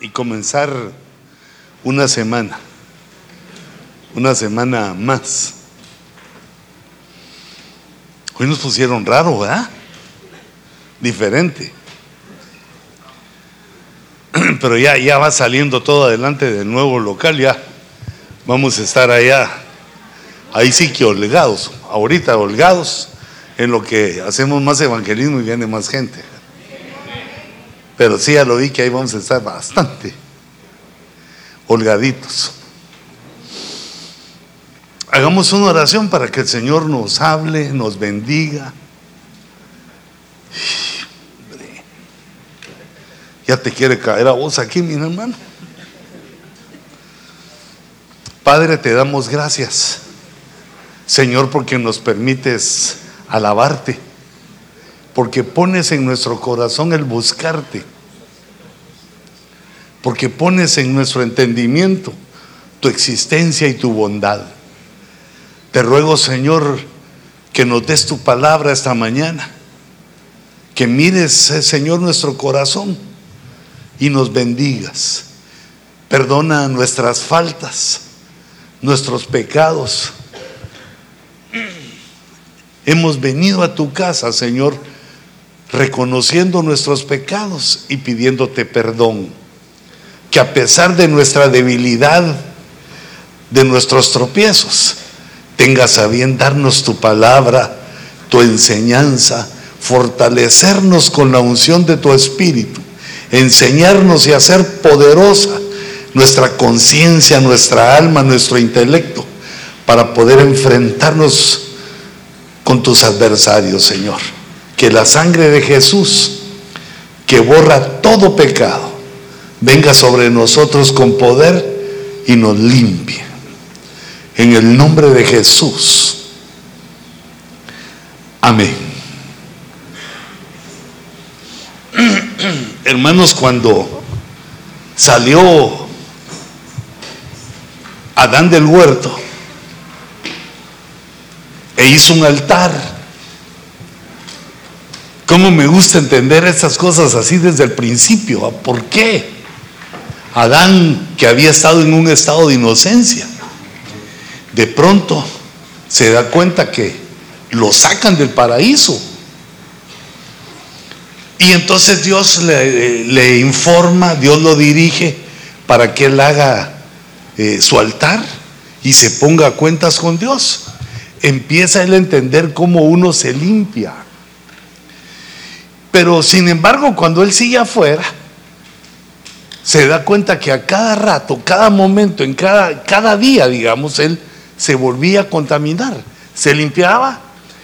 y comenzar una semana, una semana más. Hoy nos pusieron raro, ¿verdad? Diferente. Pero ya, ya va saliendo todo adelante del nuevo local, ya vamos a estar allá, ahí sí que holgados, ahorita holgados, en lo que hacemos más evangelismo y viene más gente. Pero sí, ya lo vi que ahí vamos a estar bastante holgaditos. Hagamos una oración para que el Señor nos hable, nos bendiga. Ya te quiere caer a vos aquí, mi hermano. Padre, te damos gracias, Señor, porque nos permites alabarte, porque pones en nuestro corazón el buscarte, porque pones en nuestro entendimiento tu existencia y tu bondad. Te ruego, Señor, que nos des tu palabra esta mañana, que mires, eh, Señor, nuestro corazón y nos bendigas. Perdona nuestras faltas, nuestros pecados. Hemos venido a tu casa, Señor, reconociendo nuestros pecados y pidiéndote perdón. Que a pesar de nuestra debilidad, de nuestros tropiezos, tengas a bien darnos tu palabra, tu enseñanza, fortalecernos con la unción de tu Espíritu enseñarnos y hacer poderosa nuestra conciencia, nuestra alma, nuestro intelecto, para poder enfrentarnos con tus adversarios, Señor. Que la sangre de Jesús, que borra todo pecado, venga sobre nosotros con poder y nos limpie. En el nombre de Jesús. Amén. Hermanos, cuando salió Adán del huerto e hizo un altar, ¿cómo me gusta entender estas cosas así desde el principio? ¿Por qué? Adán, que había estado en un estado de inocencia, de pronto se da cuenta que lo sacan del paraíso y entonces Dios le, informa, Dios lo dirige para que él haga eh, su altar y se ponga a cuentas con Dios. Empieza él a entender cómo uno se limpia. Pero sin embargo, cuando él sigue afuera, se da cuenta que a cada rato, cada momento, en cada, cada día, digamos, él se volvía a contaminar, se limpiaba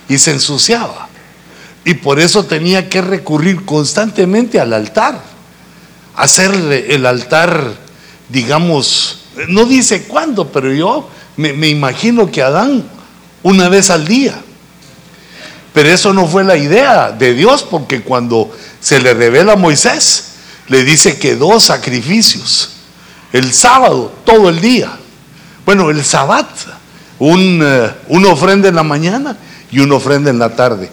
y se ensuciaba. Y por eso tenía que recurrir constantemente al altar. Hacerle el altar, digamos, no dice cuándo, pero yo me, me imagino que Adán una vez al día. Pero eso no fue la idea de Dios, porque cuando se le revela a Moisés, le dice que dos sacrificios, el sábado, todo el día. Bueno, el sabbat, un, eh, una ofrenda en la mañana y una ofrenda en la tarde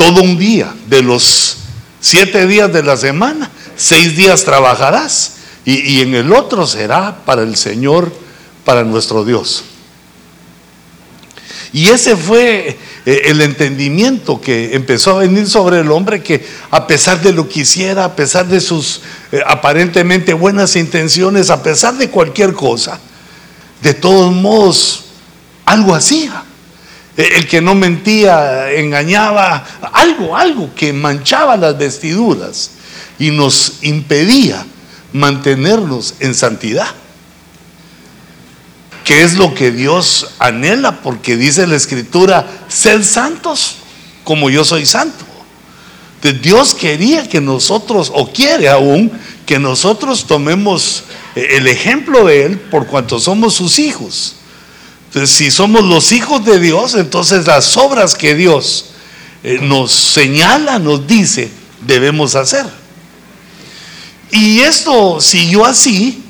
todo un día, de los siete días de la semana, seis días trabajarás y, en el otro será para el Señor, para nuestro Dios. Y ese fue el entendimiento que empezó a venir sobre el hombre que a pesar de lo que hiciera, a pesar de sus eh, aparentemente buenas intenciones, a pesar de cualquier cosa, de todos modos algo hacía. Eh, el que no mentía, engañaba, algo, algo que manchaba las vestiduras y nos impedía mantenernos en santidad. ¿Qué es lo que Dios anhela? Porque dice la escritura, sed santos como yo soy santo. Dios quería que nosotros, o quiere aún, que nosotros tomemos eh, el ejemplo de Él por cuanto somos sus hijos. Entonces, si somos los hijos de Dios, entonces las obras que Dios eh, nos señala, nos dice, debemos hacer. Y esto siguió así,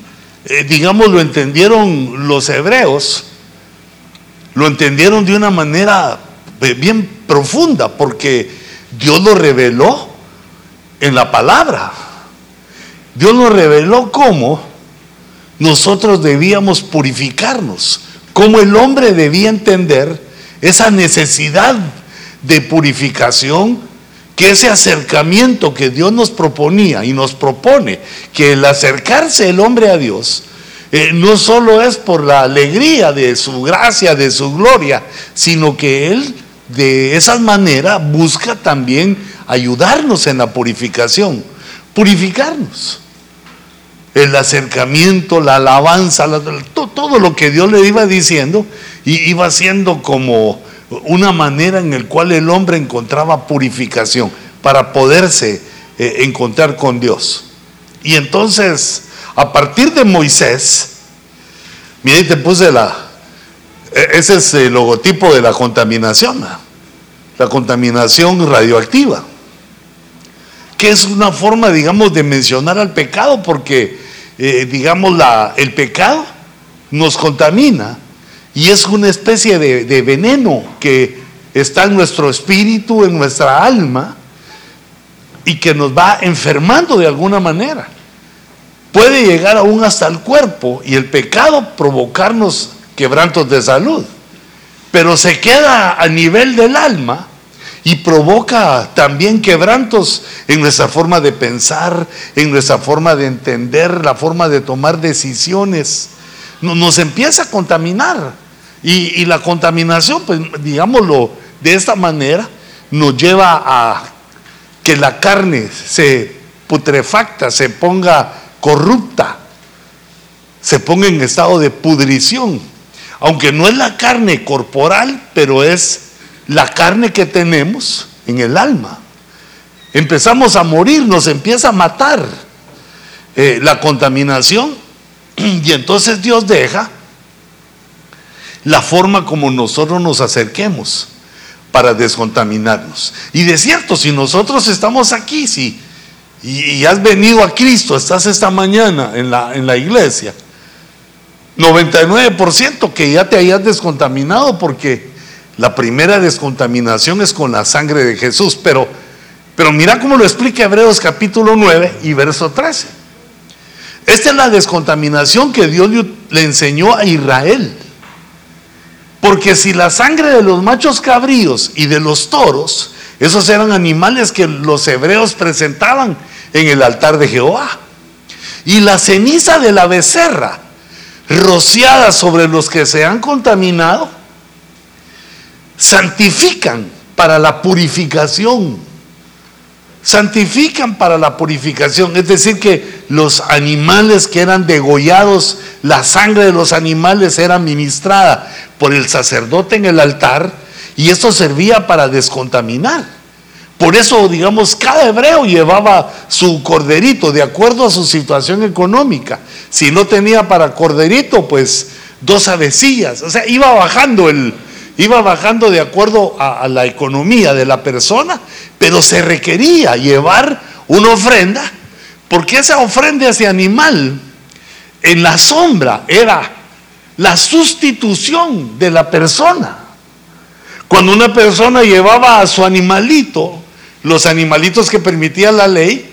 eh, digamos, lo entendieron los hebreos, lo entendieron de una manera eh, bien profunda, porque Dios lo reveló en la palabra. Dios nos reveló cómo nosotros debíamos purificarnos, cómo el hombre debía entender esa necesidad de purificación, que ese acercamiento que Dios nos proponía y nos propone, que el acercarse el hombre a Dios, eh, no solo es por la alegría de su gracia, de su gloria, sino que Él de esa manera busca también ayudarnos en la purificación, purificarnos. El acercamiento, la alabanza, todo lo que Dios le iba diciendo, y iba siendo como una manera en la cual el hombre encontraba purificación para poderse eh, encontrar con Dios. Y entonces, a partir de Moisés, mire, te puse la, e, ese es el logotipo de la contaminación, la contaminación radioactiva, que es una forma, digamos, de mencionar al pecado, porque, eh, digamos, la, el pecado nos contamina y es una especie de, veneno que está en nuestro espíritu, en nuestra alma, y que nos va enfermando de alguna manera puede llegar aún hasta el cuerpo y el pecado provocarnos quebrantos de salud. Pero se queda a nivel del alma y provoca también quebrantos en nuestra forma de pensar, en nuestra forma de entender, la forma de tomar decisiones. Nos empieza a contaminar. Y, la contaminación, pues digámoslo de esta manera, nos lleva a que la carne se putrefacta, se ponga corrupta, se ponga en estado de pudrición. Aunque no es la carne corporal, pero es la carne que tenemos en el alma. Empezamos a morir, nos empieza a matar eh, la contaminación y entonces Dios deja la forma como nosotros nos acerquemos para descontaminarnos. Y de cierto, si nosotros estamos aquí, si y, has venido a Cristo, estás esta mañana en la, en la iglesia, 99% que ya te hayas descontaminado porque la primera descontaminación es con la sangre de Jesús. Pero, pero mira cómo lo explica Hebreos capítulo 9 y verso 13. Esta es la descontaminación que Dios le enseñó a Israel. Porque si la sangre de los machos cabríos y de los toros, esos eran animales que los hebreos presentaban en el altar de Jehová. Y la ceniza de la becerra, rociada sobre los que se han contaminado, santifican para la purificación. Santifican para la purificación. Es decir, que los animales que eran degollados, la sangre de los animales era ministrada por el sacerdote en el altar y esto servía para descontaminar. Por eso, digamos, cada hebreo llevaba su corderito de acuerdo a su situación económica. Si no tenía para corderito, pues dos avecillas. O sea, iba bajando el, iba bajando de acuerdo a, la economía de la persona, pero se requería llevar una ofrenda, porque esa ofrenda, ese animal, en la sombra era la sustitución de la persona. Cuando una persona llevaba a su animalito, los animalitos que permitía la ley,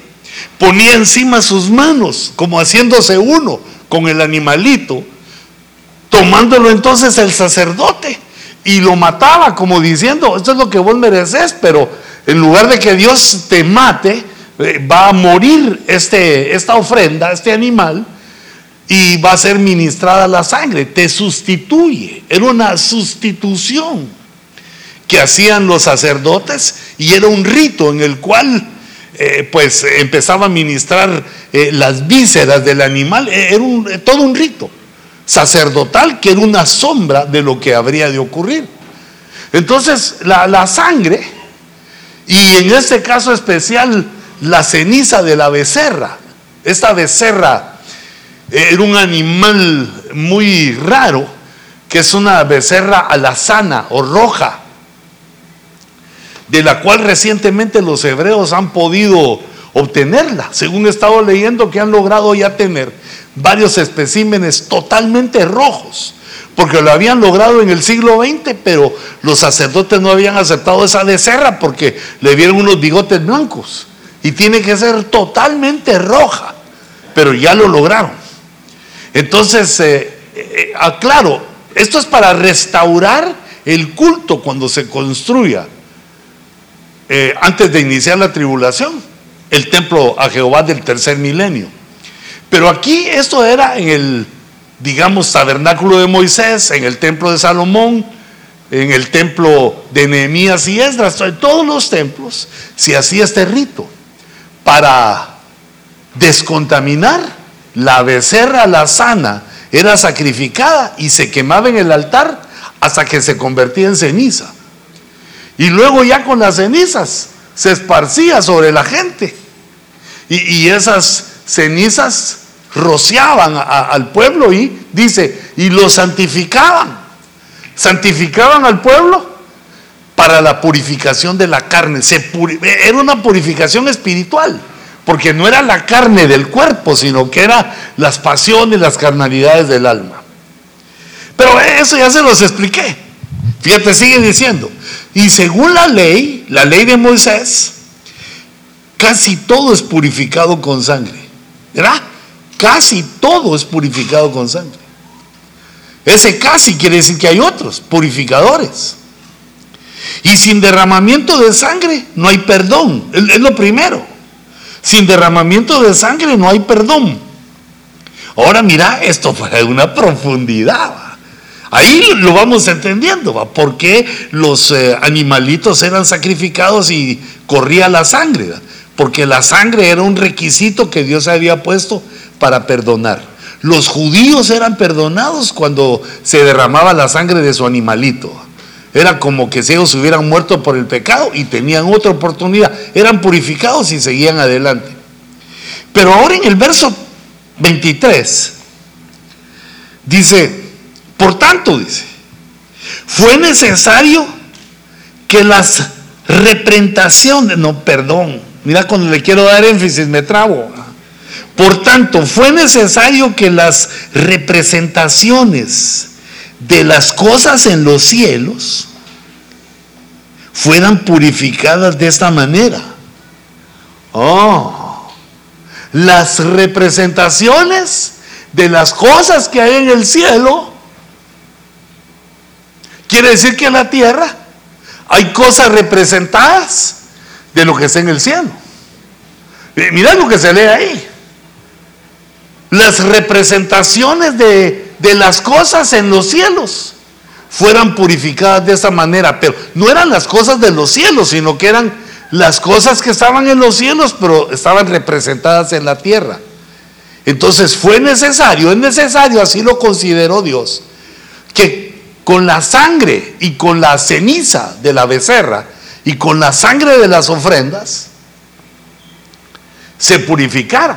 ponía encima sus manos, como haciéndose uno con el animalito, tomándolo entonces el sacerdote y lo mataba como diciendo, esto es lo que vos mereces, pero en lugar de que Dios te mate, eh, va a morir este, esta ofrenda, este animal, y va a ser ministrada la sangre, te sustituye, era una sustitución que hacían los sacerdotes y era un rito en el cual eh, pues empezaba a ministrar eh, las vísceras del animal, era todo un rito sacerdotal que era una sombra de lo que habría de ocurrir. Entonces la, la sangre y en este caso especial la ceniza de la becerra, esta becerra era un animal muy raro, que es una becerra alazana o roja, de la cual recientemente los hebreos han podido obtenerla. Según he estado leyendo que han logrado ya tener varios especímenes totalmente rojos, porque lo habían logrado en el siglo XX, pero los sacerdotes no habían aceptado esa becerra porque le vieron unos bigotes blancos y tiene que ser totalmente roja. pero ya lo lograron. Entonces, eh, eh, aclaro, esto es para restaurar el culto cuando se construya, eh, antes de iniciar la tribulación, el templo a Jehová del tercer milenio. Pero aquí esto era en el, digamos, tabernáculo de Moisés, en el templo de Salomón, en el templo de Nehemías y Esdras, en todos los templos se hacía este rito para descontaminar la becerra, la sana, era sacrificada y se quemaba en el altar hasta que se convertía en ceniza. Y luego ya con las cenizas se esparcía sobre la gente. Y, esas cenizas rociaban al pueblo y dice, y lo santificaban. Santificaban al pueblo para la purificación de la carne. Era una purificación espiritual porque no era la carne del cuerpo, sino que eran las pasiones, las carnalidades del alma. Pero eso ya se los expliqué. Fíjate, sigue diciendo. Y según la ley, la ley de Moisés, casi todo es purificado con sangre. ¿Verdad? Casi todo es purificado con sangre. Ese casi quiere decir que hay otros purificadores. Y sin derramamiento de sangre no hay perdón. Es lo primero. Sin derramamiento de sangre no hay perdón. Ahora mira, esto fue una profundidad. Ahí lo vamos entendiendo, ¿va? ¿por qué los eh, animalitos eran sacrificados y corría la sangre? Porque la sangre era un requisito que Dios había puesto para perdonar. Los judíos eran perdonados cuando se derramaba la sangre de su animalito. Era como que si ellos hubieran muerto por el pecado y tenían otra oportunidad. Eran purificados y seguían adelante. Pero ahora en el verso 23 dice, por tanto dice, fue necesario que las representaciones, no, perdón, mira cuando le quiero dar énfasis me trabo. Por tanto, fue necesario que las representaciones de las cosas en los cielos fueran purificadas de esta manera. Oh, las representaciones de las cosas que hay en el cielo, quiere decir que en la tierra hay cosas representadas de lo que está en el cielo. Eh, mira lo que se lee ahí. Las representaciones de de las cosas en los cielos fueran purificadas de esa manera. Pero no eran las cosas de los cielos, sino que eran las cosas que estaban en los cielos, pero estaban representadas en la tierra. Entonces fue necesario, es necesario, así lo consideró Dios, que con la sangre y con la ceniza de la becerra y con la sangre de las ofrendas se purificaron.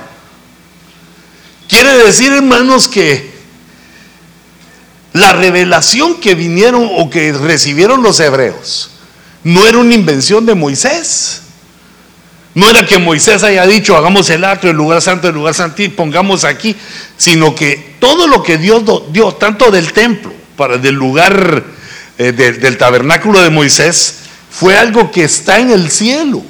Quiere decir, hermanos, que la revelación que vinieron o que recibieron los hebreos no era una invención de Moisés. No era que Moisés haya dicho, hagamos el acto, el lugar santo, el lugar santo, pongamos aquí, sino que todo lo que Dios dio, tanto del templo, para del lugar eh, del tabernáculo de Moisés, fue algo que está en el cielo.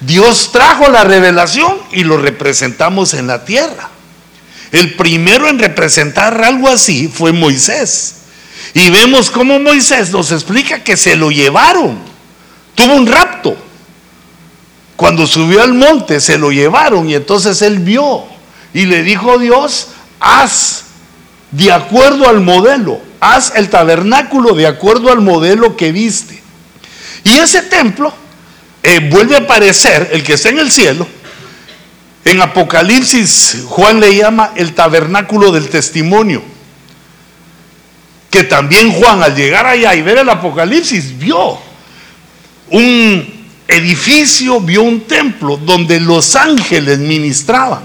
Dios trajo la revelación y lo representamos en la tierra. El primero en representar algo así fue Moisés. Y vemos cómo Moisés nos explica que se lo llevaron. Tuvo un rapto. Cuando subió al monte se lo llevaron y entonces él vio y le dijo Dios, haz de acuerdo al modelo, haz el tabernáculo de acuerdo al modelo que viste. Y ese templo eh, vuelve a aparecer, el que está en el cielo, en Apocalipsis, Juan le llama el tabernáculo del testimonio. Que también Juan, al llegar allá y ver el Apocalipsis, vio un edificio, vio un templo donde los ángeles ministraban.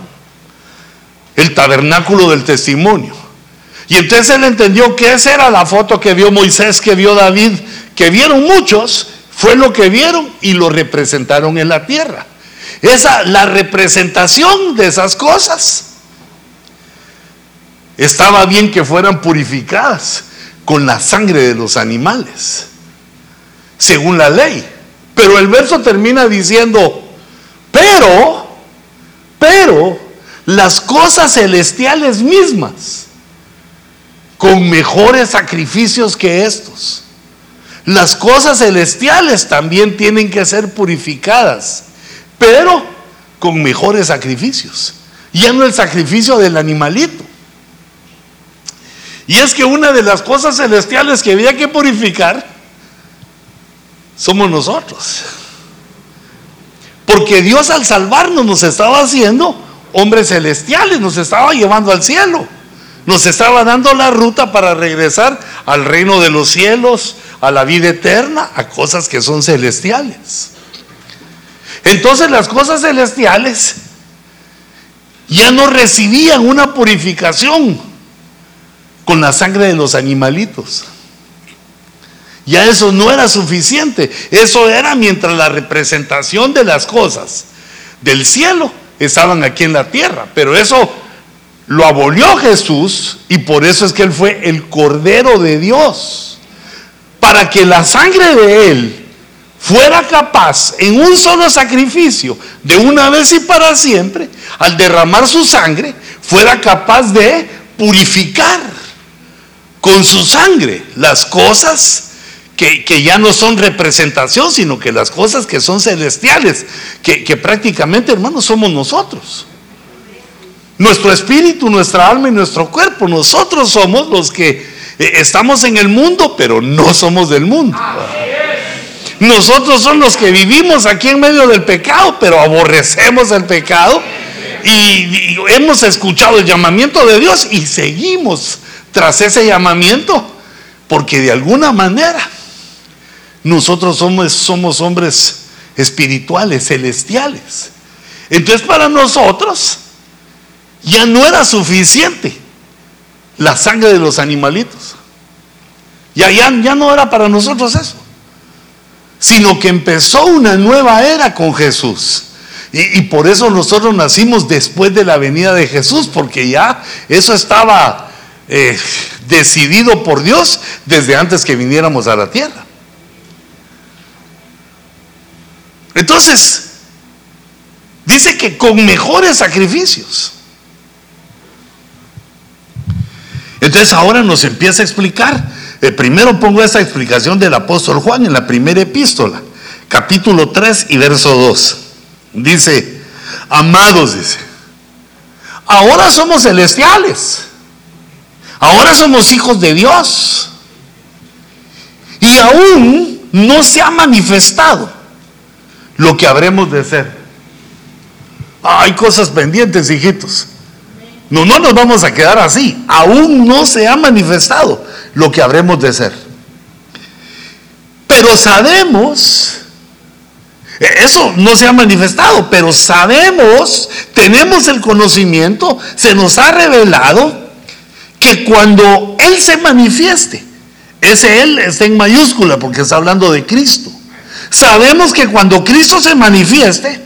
El tabernáculo del testimonio. Y entonces él entendió que esa era la foto que vio Moisés, que vio David, que vieron muchos, fue lo que vieron y lo representaron en la tierra. Esa, la representación de esas cosas. Estaba bien que fueran purificadas con la sangre de los animales, según la ley. Pero el verso termina diciendo, pero, pero, las cosas celestiales mismas con mejores sacrificios que estos. Las cosas celestiales también tienen que ser purificadas, pero con mejores sacrificios. Ya no el sacrificio del animalito. Y es que una de las cosas celestiales que había que purificar somos nosotros. Porque Dios al salvarnos nos estaba haciendo hombres celestiales, nos estaba llevando al cielo. Nos estaba dando la ruta para regresar al reino de los cielos, a la vida eterna, a cosas que son celestiales. Entonces las cosas celestiales ya no recibían una purificación con la sangre de los animalitos. Ya eso no era suficiente. Eso era mientras la representación de las cosas del cielo estaban aquí en la tierra. Pero eso lo abolió Jesús y por eso es que Él fue el Cordero de Dios. Para que la sangre de Él fuera capaz en un solo sacrificio, de una vez y para siempre, al derramar su sangre, fuera capaz de purificar con su sangre las cosas que, ya no son representación, sino que las cosas que son celestiales, que, que prácticamente, hermanos, somos nosotros. Nuestro espíritu, nuestra alma y nuestro cuerpo, nosotros somos los que estamos en el mundo, pero no somos del mundo. Nosotros somos los que vivimos aquí en medio del pecado, pero aborrecemos el pecado y hemos escuchado el llamamiento de Dios y seguimos tras ese llamamiento, porque de alguna manera nosotros somos, somos hombres espirituales, celestiales. Entonces para nosotros ya no era suficiente la sangre de los animalitos. Ya, ya, ya no era para nosotros eso. Sino que empezó una nueva era con Jesús. Y, por eso nosotros nacimos después de la venida de Jesús, porque ya eso estaba eh, decidido por Dios desde antes que viniéramos a la tierra. Entonces, dice que con mejores sacrificios. Entonces ahora nos empieza a explicar. Eh, primero pongo esa explicación del apóstol Juan en la primera epístola, capítulo 3 y verso 2. Dice, amados, dice, ahora somos celestiales, ahora somos hijos de Dios. Y aún no se ha manifestado lo que habremos de ser. Hay cosas pendientes, hijitos. No, no nos vamos a quedar así. Aún no se ha manifestado lo que habremos de ser. Pero sabemos, e, eso no se ha manifestado, pero sabemos, tenemos el conocimiento, se nos ha revelado que cuando Él se manifieste, ese Él está en mayúscula porque está hablando de Cristo. Sabemos que cuando Cristo se manifieste,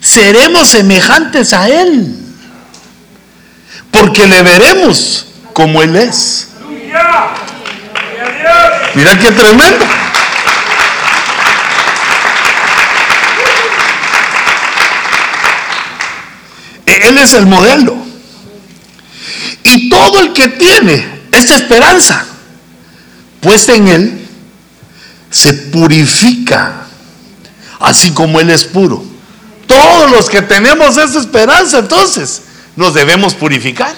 seremos semejantes a Él. Porque le veremos como Él es. Mira qué tremendo. Él es el modelo. Y todo el que tiene esta esperanza puesta en Él, se purifica, así como Él es puro. Todos los que tenemos esa esperanza, entonces, nos debemos purificar.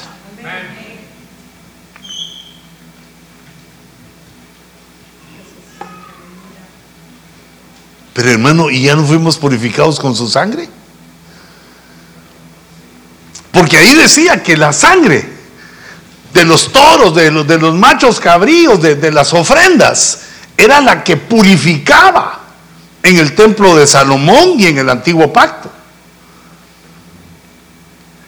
Pero hermano, ¿y ya no fuimos purificados con su sangre? Porque ahí decía que la sangre de los toros, de los, machos cabríos, de las ofrendas, era la que purificaba en el templo de Salomón y en el antiguo pacto.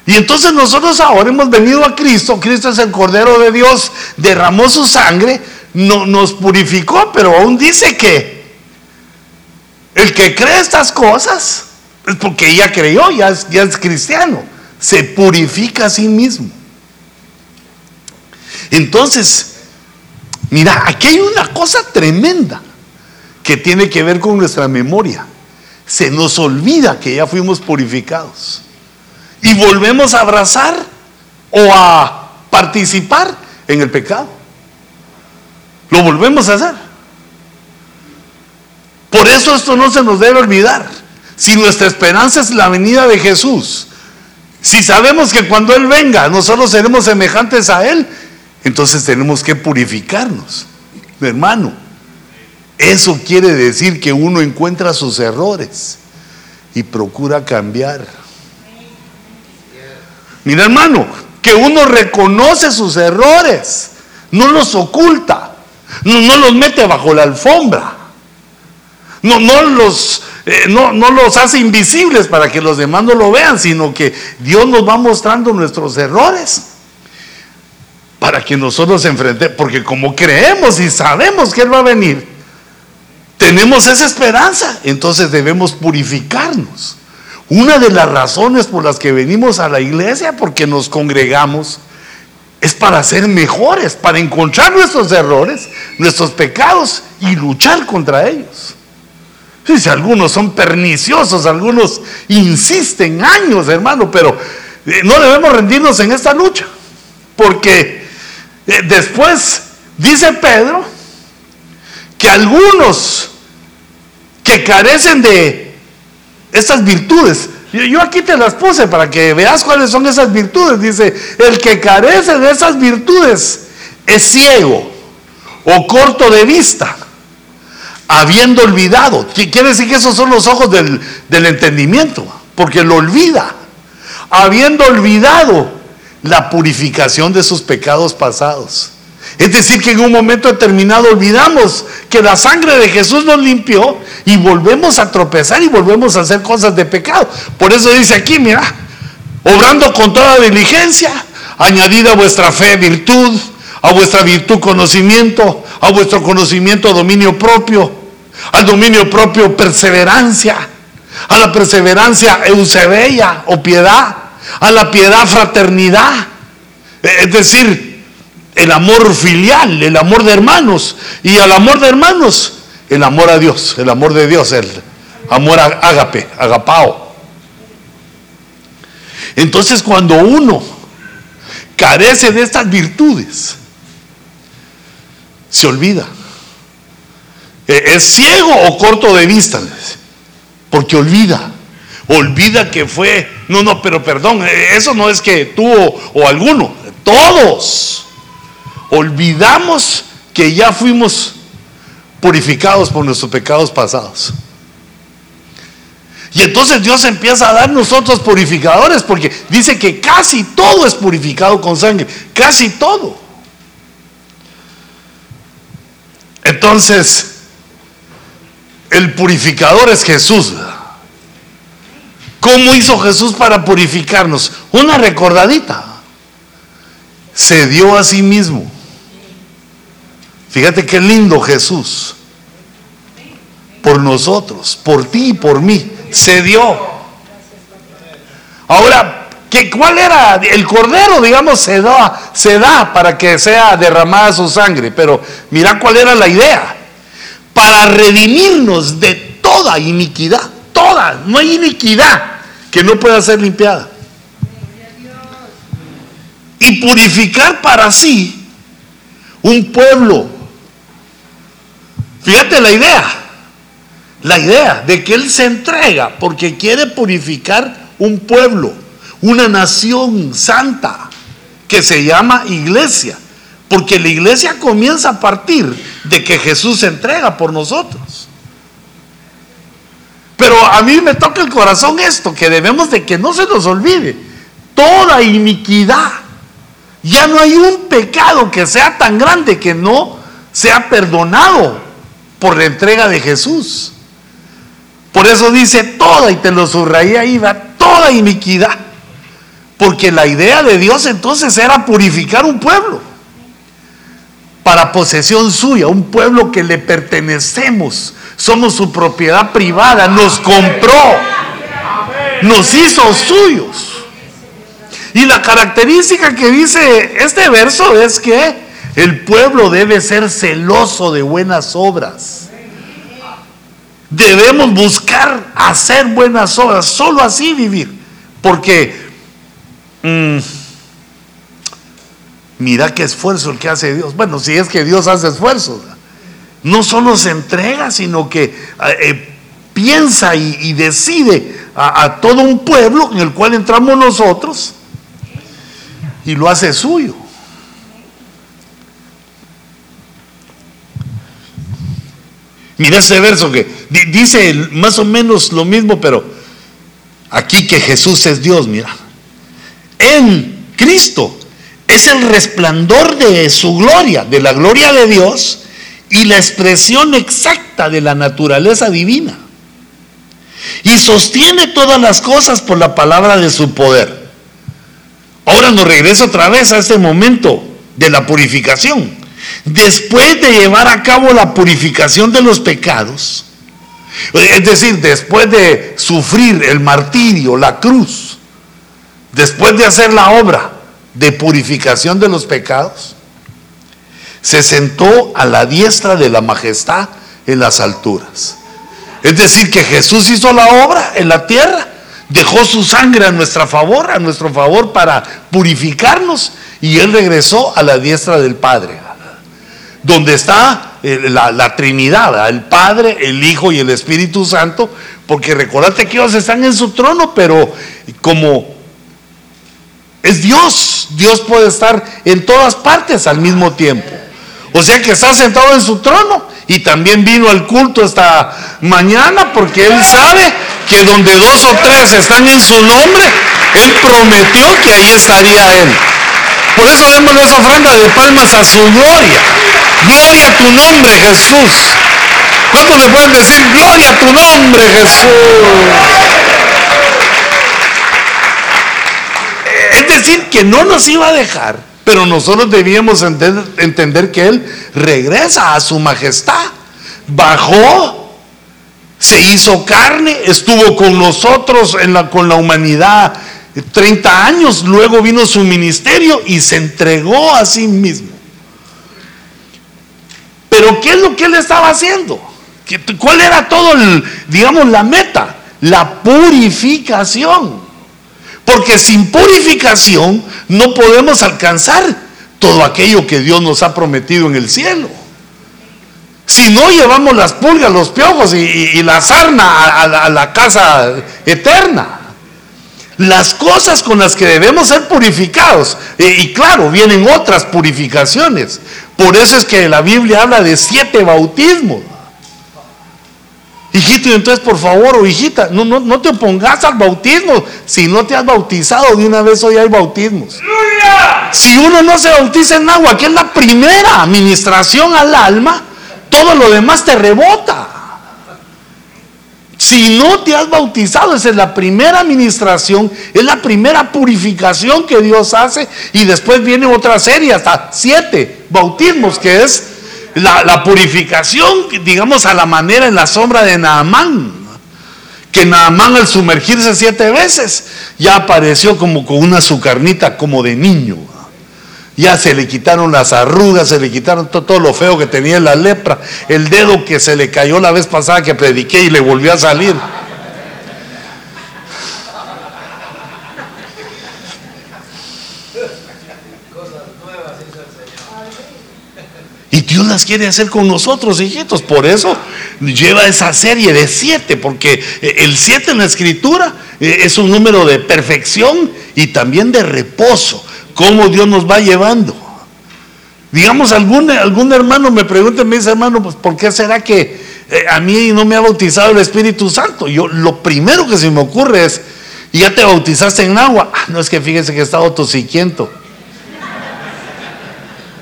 Y entonces nosotros ahora hemos venido a Cristo, Cristo es el Cordero de Dios, derramó su sangre, no, nos purificó, pero aún dice que el que cree estas cosas es porque ya creyó, ya es, ya es cristiano, se purifica a sí mismo. Entonces, Mira, aquí hay una cosa tremenda que tiene que ver con nuestra memoria. Se nos olvida que ya fuimos purificados. Y volvemos a abrazar o a participar en el pecado. Lo volvemos a hacer. Por eso esto no se nos debe olvidar. Si nuestra esperanza es la venida de Jesús, si sabemos que cuando Él venga nosotros seremos semejantes a Él, entonces tenemos que purificarnos, hermano. Eso quiere decir que uno encuentra sus errores y procura cambiar. Mira hermano, que uno reconoce sus errores, no los oculta, no, los mete bajo la alfombra, no, los, eh, no los hace invisibles para que los demás no lo vean, sino que Dios nos va mostrando nuestros errores para que nosotros enfrentemos, porque como creemos y sabemos que Él va a venir, tenemos esa esperanza, entonces debemos purificarnos. Una de las razones por las que venimos a la iglesia, porque nos congregamos, es para ser mejores, para encontrar nuestros errores, nuestros pecados y luchar contra ellos. Si algunos son perniciosos, algunos insisten años, hermano, pero eh, no debemos rendirnos en esta lucha, porque eh, después dice Pedro que algunos que carecen de esas virtudes. Yo aquí te las puse para que veas cuáles son esas virtudes. Dice, el que carece de esas virtudes es ciego o corto de vista, habiendo olvidado. Quiere decir que esos son los ojos del, del entendimiento, porque lo olvida, habiendo olvidado la purificación de sus pecados pasados. Es decir, que en un momento determinado olvidamos que la sangre de Jesús nos limpió y volvemos a tropezar y volvemos a hacer cosas de pecado. Por eso dice aquí, mira, obrando con toda diligencia, añadida a vuestra fe virtud, a vuestra virtud conocimiento, a vuestro conocimiento dominio propio, al dominio propio perseverancia, a la perseverancia eusebia o piedad, a la piedad fraternidad. Es decir, el amor filial, el amor de hermanos. Y al amor de hermanos, el amor a Dios, el amor de Dios, el amor a ágape, agapao. Entonces cuando uno carece de estas virtudes, se olvida. E-, es ciego o corto de vista, porque olvida. Olvida que fue, no, no, pero perdón, e-, eso no es que tú o, o alguno, todos olvidamos que ya fuimos purificados por nuestros pecados pasados. Y entonces Dios empieza a dar nosotros purificadores porque dice que casi todo es purificado con sangre, casi todo. Entonces, el purificador es Jesús. ¿Cómo hizo Jesús para purificarnos? Una recordadita. Se dio a sí mismo. Fíjate qué lindo Jesús. Por nosotros, por ti y por mí, se dio. Ahora, ¿qué, ¿cuál era? El cordero, digamos, se da, se da para que sea derramada su sangre. Pero mira cuál era la idea. Para redimirnos de toda iniquidad. Toda. No hay iniquidad que no pueda ser limpiada. Y purificar para sí un pueblo Fíjate la idea, la idea de que Él se entrega porque quiere purificar un pueblo, una nación santa que se llama iglesia. Porque la iglesia comienza a partir de que Jesús se entrega por nosotros. Pero a mí me toca el corazón esto, que debemos de que no se nos olvide. Toda iniquidad. Ya no hay un pecado que sea tan grande que no sea perdonado por la entrega de Jesús. Por eso dice toda, y te lo subrayé ahí, va, toda iniquidad. Porque la idea de Dios entonces era purificar un pueblo para posesión suya, un pueblo que le pertenecemos, somos su propiedad privada, nos compró, nos hizo suyos. Y la característica que dice este verso es que el pueblo debe ser celoso de buenas obras. Debemos buscar hacer buenas obras, solo así vivir. Porque mm, mira qué esfuerzo el que hace Dios. Bueno, si es que Dios hace esfuerzo, no solo se entrega, sino que eh, eh, piensa y, decide a, todo un pueblo en el cual entramos nosotros y lo hace suyo. Mira ese verso que dice más o menos lo mismo, pero aquí que Jesús es Dios, mira. En Cristo es el resplandor de su gloria, de la gloria de Dios y la expresión exacta de la naturaleza divina. Y sostiene todas las cosas por la palabra de su poder. Ahora nos regreso otra vez a este momento de la purificación. Después de llevar a cabo la purificación de los pecados, es decir, después de sufrir el martirio, la cruz, después de hacer la obra de purificación de los pecados, se sentó a la diestra de la majestad en las alturas. Es decir, que Jesús hizo la obra en la tierra, dejó su sangre a nuestra favor, a nuestro favor para purificarnos, y Él regresó a la diestra del Padre, donde está eh, la, Trinidad, el Padre, el Hijo y el Espíritu Santo, porque recordate que ellos están en su trono, pero como es Dios, Dios puede estar en todas partes al mismo tiempo. O sea que está sentado en su trono y también vino al culto esta mañana porque Él sabe que donde dos o tres están en su nombre, Él prometió que ahí estaría Él. Por eso démosle esa ofrenda de palmas a su gloria. Gloria a tu nombre, Jesús. ¿Cuántos le pueden decir gloria a tu nombre, Jesús? Es decir, que no nos iba a dejar pero nosotros debíamos entender, que Él regresa a su majestad. Bajó, se hizo carne, estuvo con nosotros, en la, con la humanidad 30 años, luego vino su ministerio y se entregó a sí mismo. Pero ¿qué es lo que él estaba haciendo? ¿Cuál era todo, el, digamos, la meta? La purificación. Porque sin purificación no podemos alcanzar todo aquello que Dios nos ha prometido en el cielo. Si no llevamos las pulgas, los piojos y, la sarna a, la casa eterna. Las cosas con las que debemos ser purificados. y claro, vienen otras purificaciones. Por eso es que la Biblia habla de siete bautismos. Hijito, entonces por favor, o hijita, no, no, no te opongas al bautismo. Si no te has bautizado, de una vez hoy hay bautismos. Si uno no se bautiza en agua, que es la primera administración al alma, todo lo demás te rebota. Si no te has bautizado, esa es la primera administración, es la primera purificación que Dios hace y después viene otra serie, hasta siete bautismos, que es la, purificación, digamos, a la manera en la sombra de Naamán. Que Naamán al sumergirse siete veces ya apareció como con una sucarnita como de niño. Ya se le quitaron las arrugas, se le quitaron todo, todo, lo feo que tenía la lepra, el dedo que se le cayó la vez pasada que prediqué y le volvió a salir. Y Dios las quiere hacer con nosotros, hijitos. Por eso lleva esa serie de siete, porque eh, el siete en la escritura eh, es un número de perfección y también de reposo. Cómo Dios nos va llevando. Digamos, algún, algún hermano me pregunta, me dice, hermano, pues ¿por qué será que eh, a mí no me ha bautizado el Espíritu Santo? Yo lo primero que se me ocurre es, ¿y ya te bautizaste en agua? Ah, no es que fíjese que he estado tosiquiento.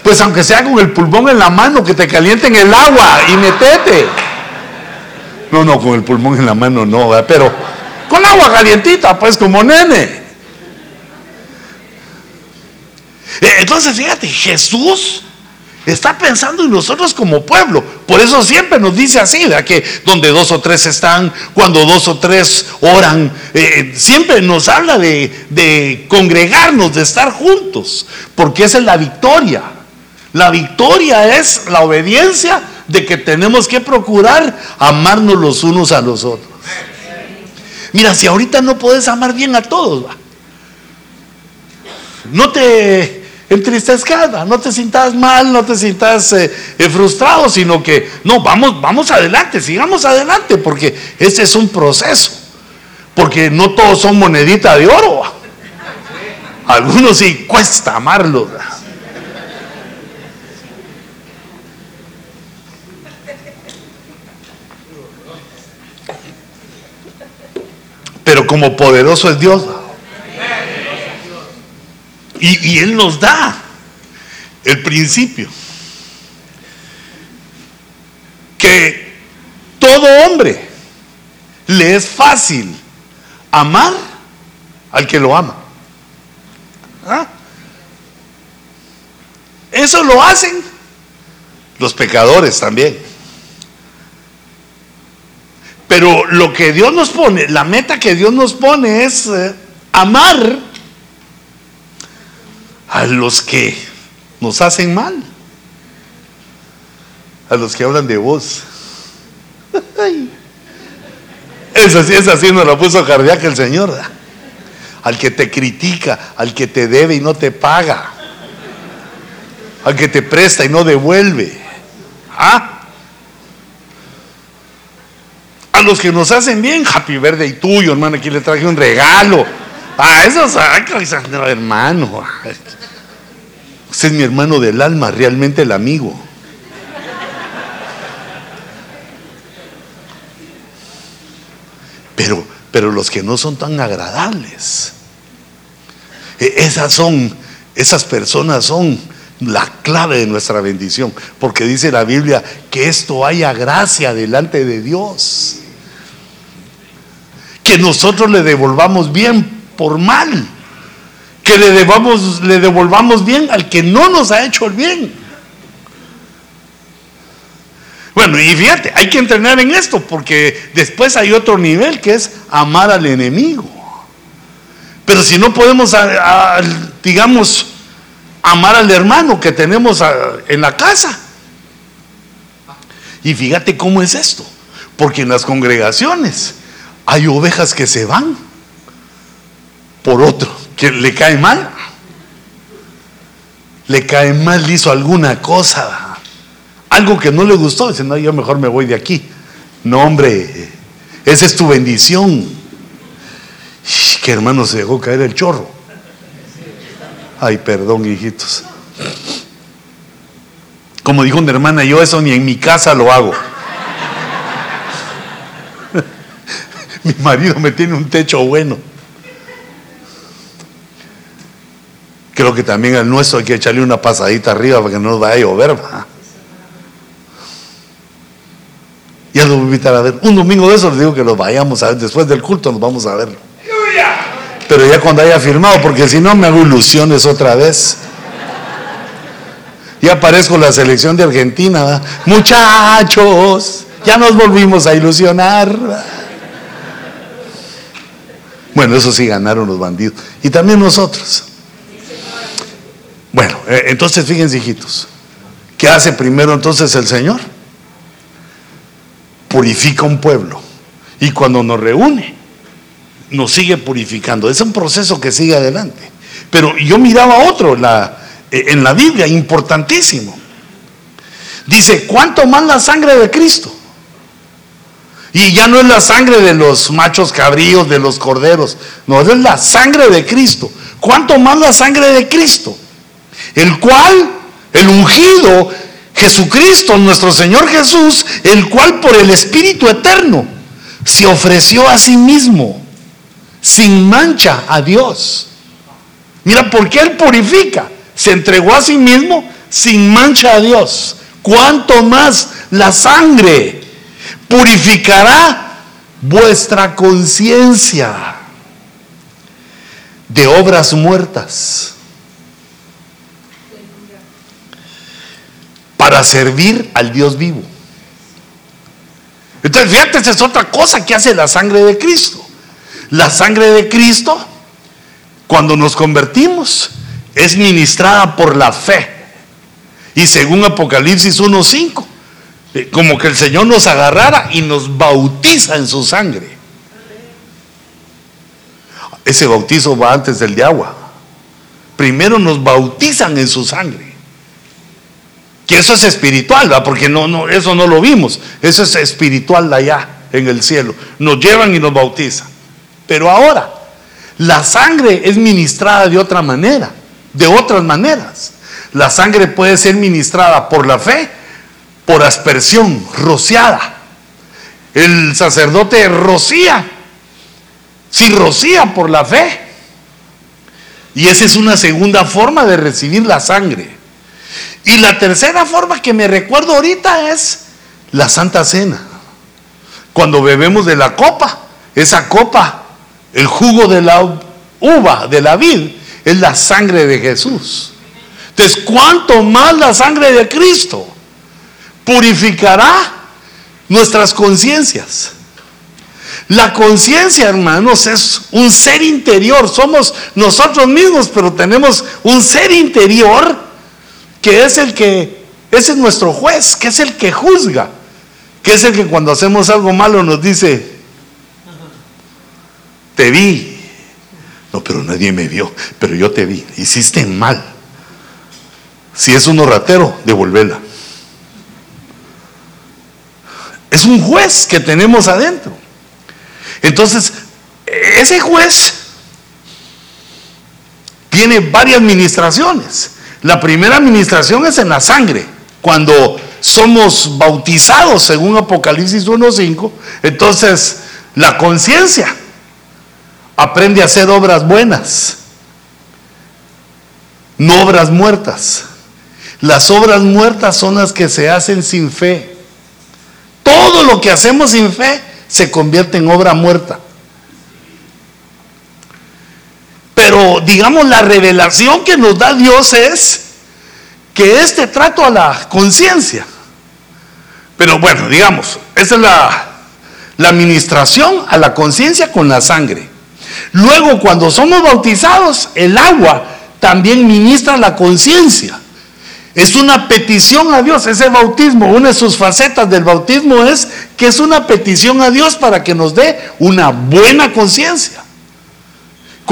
Pues aunque sea con el pulmón en la mano, que te calienten el agua y metete. No, no, con el pulmón en la mano no, pero con agua calientita, pues como nene. Eh, entonces, fíjate, Jesús está pensando en nosotros como pueblo. Por eso siempre nos dice así, ¿verdad? que donde dos o tres están, cuando dos o tres oran, eh, siempre nos habla de, de congregarnos, de estar juntos, porque esa es la victoria. La victoria es la obediencia de que tenemos que procurar amarnos los unos a los otros. Mira, si ahorita no puedes amar bien a todos, no te entristezcas, no te sientas mal, no te sientas eh, eh, frustrado, sino que no, vamos, vamos adelante, sigamos adelante, porque este es un proceso. Porque no todos son monedita de oro. Algunos sí cuesta amarlos. Pero como poderoso es Dios. Y, Él nos da el principio. Que todo hombre le es fácil amar al que lo ama. ¿Ah? Eso lo hacen los pecadores también. Pero lo que Dios nos pone, la meta que Dios nos pone es eh, amar a los que nos hacen mal, a los que hablan de vos. Esa sí, esa sí nos la puso cardíaca el Señor. Al que te critica, al que te debe y no te paga, al que te presta y no devuelve. ¿Ah? A los que nos hacen bien, happy verde y tuyo, hermano, aquí le traje un regalo. Ah, eso es hermano. Usted es mi hermano del alma, realmente el amigo. Pero, pero los que no son tan agradables, e, esas son, esas personas son la clave de nuestra bendición, porque dice la Biblia que esto haya gracia delante de Dios. Que nosotros le devolvamos bien por mal que le, debamos, le devolvamos bien al que no nos ha hecho el bien. Bueno, y fíjate, hay que entrenar en esto porque después hay otro nivel que es amar al enemigo. Pero si no podemos, digamos, amar al hermano que tenemos en la casa. Y fíjate cómo es esto, porque en las congregaciones hay ovejas que se van por otro le cae mal. Le cae mal, hizo alguna cosa, algo que no le gustó. Dice, no, yo mejor me voy de aquí. No, hombre, esa es tu bendición. Que hermano se dejó caer el chorro. Ay, perdón, hijitos. Como dijo una hermana, yo eso ni en mi casa lo hago. mi marido me tiene un techo bueno. Creo que también al nuestro hay que echarle una pasadita arriba para que no nos vaya a llover. Ya lo voy a invitar a ver. Un domingo de eso les digo que los vayamos a ver. Después del culto nos vamos a ver. Pero ya cuando haya firmado, porque si no me hago ilusiones otra vez. Ya aparezco la selección de Argentina. Muchachos, ya nos volvimos a ilusionar. Bueno, eso sí ganaron los bandidos. Y también nosotros. Bueno, eh, entonces fíjense, hijitos, ¿qué hace primero entonces el Señor? Purifica un pueblo. Y cuando nos reúne, nos sigue purificando. Es un proceso que sigue adelante. Pero yo miraba otro eh, en la Biblia, importantísimo. Dice, ¿cuánto más la sangre de Cristo? Y ya no es la sangre de los machos cabríos, de los corderos. No, es la sangre de Cristo. ¿Cuánto más la sangre de Cristo? El cual, el ungido, Jesucristo, nuestro Señor Jesús, el cual por el Espíritu Eterno se ofreció a sí mismo, sin mancha a Dios. Mira, ¿por qué Él purifica? Se entregó a sí mismo sin mancha a Dios. ¿Cuánto más la sangre purificará vuestra conciencia de obras muertas? Para servir al Dios vivo. Entonces, fíjate, esa es otra cosa que hace la sangre de Cristo. La sangre de Cristo, cuando nos convertimos, es ministrada por la fe. Y según Apocalipsis 1.5, eh, como que el Señor nos agarrara y nos bautiza en su sangre. Ese bautizo va antes del de agua. primero nos bautizan en su sangre. Que eso es espiritual, porque no, no, eso no lo vimos. Eso es espiritual allá, en el cielo. Nos llevan y nos bautizan. Pero ahora, la sangre es ministrada de otra manera, de otras maneras. La sangre puede ser ministrada por la fe, por aspersión, rociada. El sacerdote rocía, si rocía por la fe. Y esa es una segunda forma de recibir la sangre. Y la tercera forma que me recuerdo ahorita es la Santa Cena. Cuando bebemos de la copa, esa copa, el jugo de la uva, de la vid, es la sangre de Jesús. Entonces, ¿cuánto más la sangre de Cristo purificará nuestras conciencias? La conciencia, hermanos, es un ser interior. Somos nosotros mismos, pero tenemos un ser interior que es el que, ese es nuestro juez, que es el que juzga, que es el que cuando hacemos algo malo nos dice, te vi. No, pero nadie me vio, pero yo te vi. Hiciste mal. Si es un ratero, devolvela. Es un juez que tenemos adentro. Entonces, ese juez tiene varias administraciones. La primera administración es en la sangre. Cuando somos bautizados, según Apocalipsis 1.5, entonces la conciencia aprende a hacer obras buenas, no obras muertas. Las obras muertas son las que se hacen sin fe. Todo lo que hacemos sin fe se convierte en obra muerta. Pero digamos, la revelación que nos da Dios es que este trato a la conciencia. Pero bueno, digamos, esa es la, administración a la conciencia con la sangre. Luego, cuando somos bautizados, el agua también ministra la conciencia. Es una petición a Dios, ese bautismo, una de sus facetas del bautismo es que es una petición a Dios para que nos dé una buena conciencia.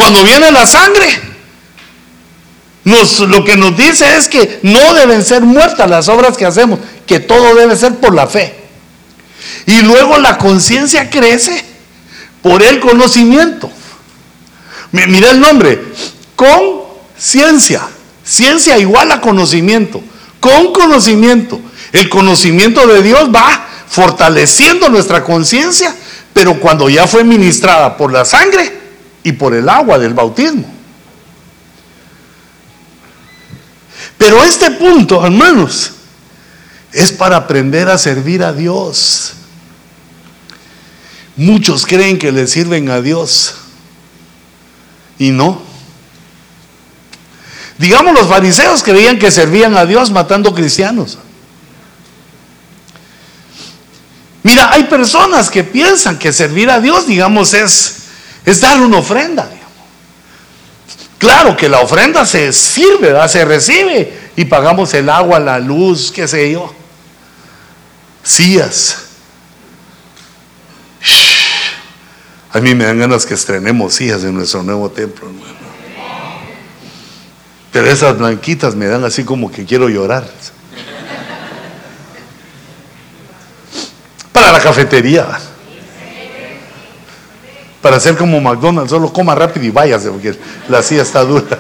Cuando viene la sangre, lo que nos dice es que no deben ser muertas las obras que hacemos, que todo debe ser por la fe. Y luego la conciencia crece por el conocimiento. Mira el nombre, conciencia. Ciencia igual a conocimiento. Con conocimiento. El conocimiento de Dios va fortaleciendo nuestra conciencia, pero cuando ya fue ministrada por la sangre y por el agua del bautismo. Pero este punto, hermanos, es para aprender a servir a Dios. Muchos creen que le sirven a Dios y no. Digamos, los fariseos creían que servían a Dios matando cristianos. Mira, hay personas que piensan que servir a Dios, digamos, es, es dar una ofrenda. Claro que la ofrenda se sirve, se recibe y pagamos el agua, la luz, qué sé yo. Sillas. A mí me dan ganas que estrenemos sillas en nuestro nuevo templo. Pero esas blanquitas me dan así como que quiero llorar. Para la cafetería. Para hacer como McDonald's, solo coma rápido y váyase, porque la silla está dura.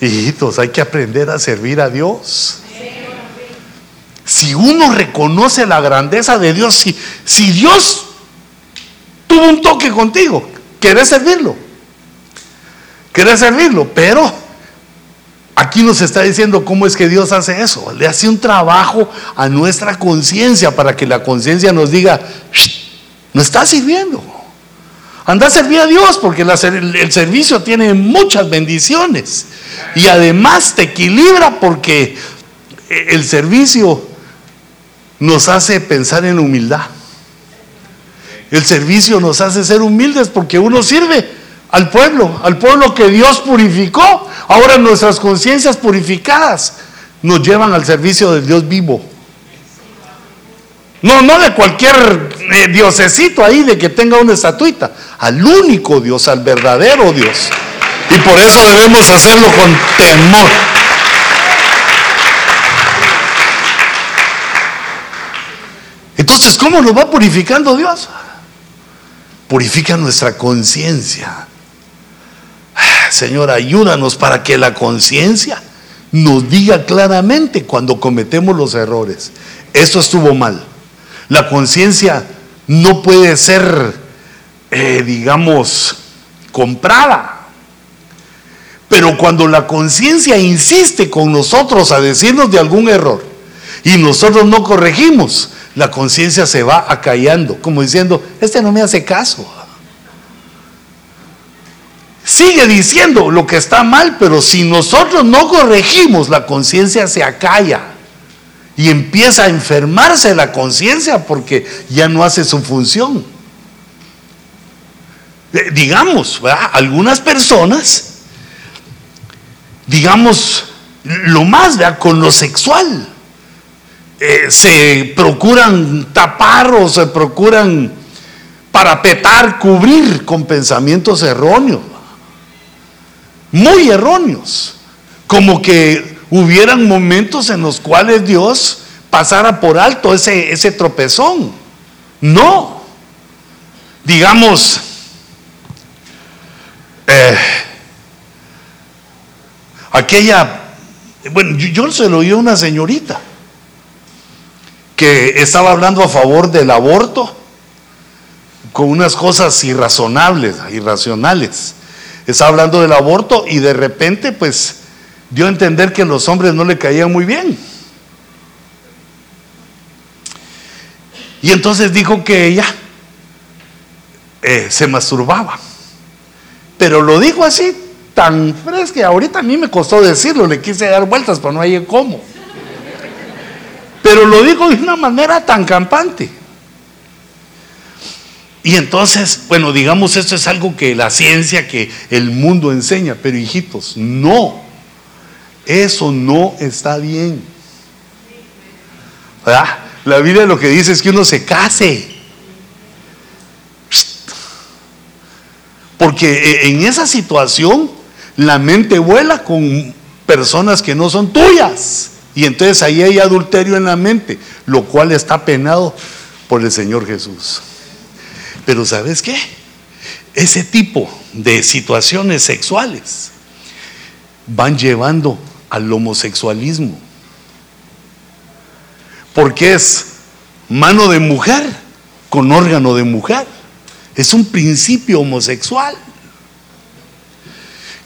Hijitos, hay que aprender a servir a Dios. Si uno reconoce la grandeza de Dios, si, si Dios tuvo un toque contigo. Querés servirlo. Querés servirlo, pero aquí nos está diciendo cómo es que Dios hace eso. Le hace un trabajo a nuestra conciencia para que la conciencia nos diga, no está sirviendo. Anda a servir a Dios porque el servicio tiene muchas bendiciones. Y además te equilibra porque el servicio nos hace pensar en humildad. El servicio nos hace ser humildes porque uno sirve al pueblo, al pueblo que Dios purificó. Ahora nuestras conciencias purificadas nos llevan al servicio del Dios vivo. No, no de cualquier eh, diosecito ahí de que tenga una estatuita, al único Dios, al verdadero Dios. Y por eso debemos hacerlo con temor. Entonces, ¿cómo nos va purificando Dios? Purifica nuestra conciencia. Señor, ayúdanos para que la conciencia nos diga claramente cuando cometemos los errores. Esto estuvo mal. La conciencia no puede ser, eh, digamos, comprada. Pero cuando la conciencia insiste con nosotros a decirnos de algún error y nosotros no corregimos, la conciencia se va acallando, como diciendo, este no me hace caso. Sigue diciendo lo que está mal, pero si nosotros no corregimos, la conciencia se acalla y empieza a enfermarse la conciencia porque ya no hace su función. Eh, digamos, algunas personas, digamos, lo más, con lo sexual eh, se procuran tapar o se procuran parapetar, cubrir con pensamientos erróneos, muy erróneos, como que hubieran momentos en los cuales Dios pasara por alto ese, ese tropezón. No, digamos, eh, aquella, bueno, yo, yo se lo oí a una señorita que estaba hablando a favor del aborto con unas cosas irrazonables, irracionales. Estaba hablando del aborto y de repente pues dio a entender que los hombres no le caían muy bien. Y entonces dijo que ella eh, se masturbaba. Pero lo dijo así, tan fresca, ahorita a mí me costó decirlo, le quise dar vueltas, pero no hay cómo. Pero lo dijo de una manera tan campante. Y entonces, bueno, digamos, esto es algo que la ciencia, que el mundo enseña, pero hijitos, no, eso no está bien. ¿Verdad? La Biblia lo que dice es que uno se case. Porque e, en esa situación la mente vuela con personas que no son tuyas. Y entonces ahí hay adulterio en la mente, lo cual está penado por el Señor Jesús. Pero ¿sabes qué? Ese tipo de situaciones sexuales van llevando al homosexualismo. Porque es mano de mujer con órgano de mujer. Es un principio homosexual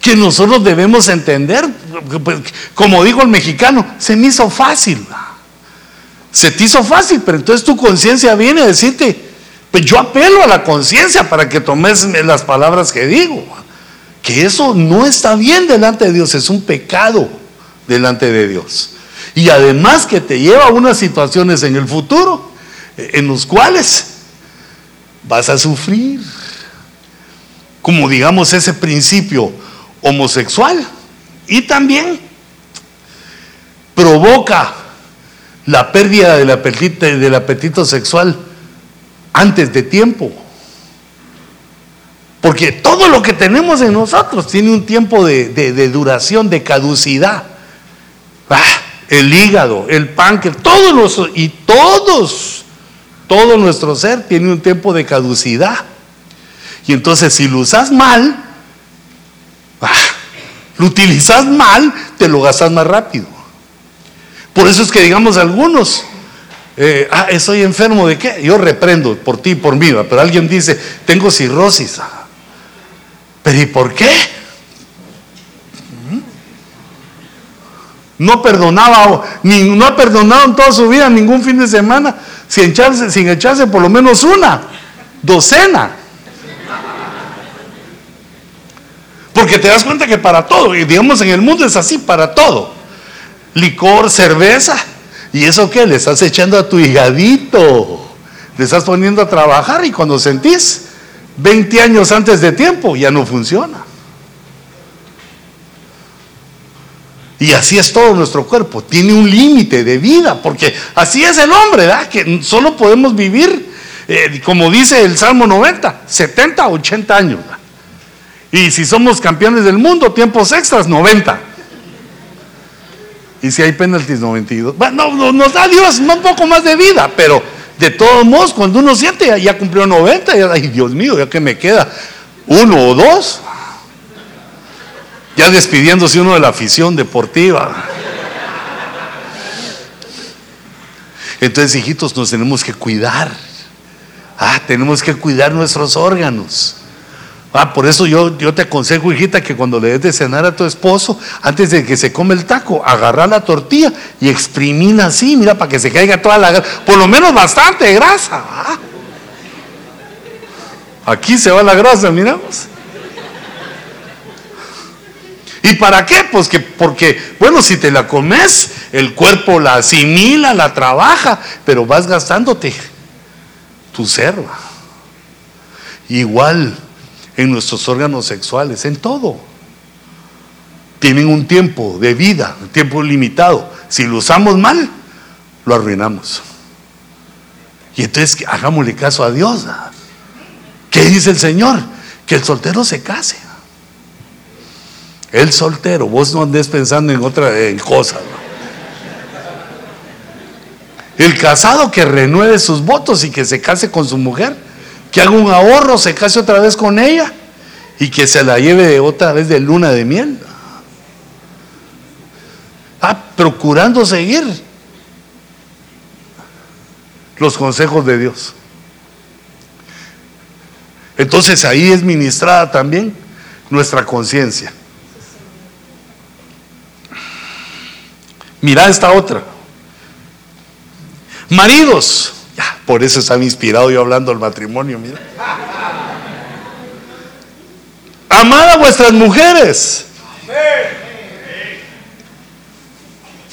que nosotros debemos entender. Como dijo el mexicano, se me hizo fácil. Se te hizo fácil, pero entonces tu conciencia viene a decirte, pues yo apelo a la conciencia para que tomes las palabras que digo. Que eso no está bien delante de Dios, es un pecado delante de Dios. Y además que te lleva a unas situaciones en el futuro en los cuales vas a sufrir. Como digamos ese principio homosexual y también provoca la pérdida del apetito, del apetito sexual antes de tiempo. Porque todo lo que tenemos en nosotros tiene un tiempo de, duración, de caducidad. Ah, el hígado, el páncreas, todos los, y todos, todo nuestro ser tiene un tiempo de caducidad. Y entonces si lo usas mal, lo utilizas mal, te lo gastas más rápido. Por eso es que digamos algunos, eh, ah, estoy enfermo de qué? Yo reprendo por ti y por mí, pero alguien dice, tengo cirrosis. ¿Pero y por qué? ¿Mm? No perdonaba, no ha perdonado en toda su vida ningún fin de semana sin echarse, sin echarse por lo menos una docena. Porque te das cuenta que para todo, digamos en el mundo es así, para todo. Licor, cerveza, ¿y eso qué? Le estás echando a tu higadito, le estás poniendo a trabajar y cuando sentís 20 años antes de tiempo ya no funciona. Y así es todo nuestro cuerpo, tiene un límite de vida, porque así es el hombre, ¿verdad? Que solo podemos vivir eh, como dice el Salmo 90, 70, 80 años. Y si somos campeones del mundo, tiempos extras, 90. Y si hay penaltis, 92. Bueno, nos da Dios un poco más de vida, pero de todos modos, cuando uno siente, ya, ya cumplió 90, ya, ay Dios mío, ya que me queda uno o dos. Ya despidiéndose uno de la afición deportiva. Entonces, hijitos, nos tenemos que cuidar. Ah, tenemos que cuidar nuestros órganos. Ah, por eso yo, yo te aconsejo, hijita, que cuando le des de cenar a tu esposo, antes de que se come el taco, agarra la tortilla y exprimina así, mira, para que se caiga toda la grasa, por lo menos bastante grasa. Aquí se va la grasa, miramos. ¿Y para qué? Pues que porque, bueno, si te la comes, el cuerpo la asimila, la trabaja, pero vas gastándote tu serva. Igual en nuestros órganos sexuales, en todo. Tienen un tiempo de vida, un tiempo limitado. Si lo usamos mal, lo arruinamos. Y entonces hagámosle caso a Dios. ¿Qué dice el Señor? Que el soltero se case. El soltero, vos no andes pensando en otra en cosas. El casado que renueve sus votos y que se case con su mujer que haga un ahorro, se case otra vez con ella y que se la lleve otra vez de luna de miel. Ah, procurando seguir los consejos de Dios. Entonces ahí es ministrada también nuestra conciencia. Mira esta otra. Maridos, por eso estaba inspirado yo hablando del matrimonio, mira. Amad a vuestras mujeres.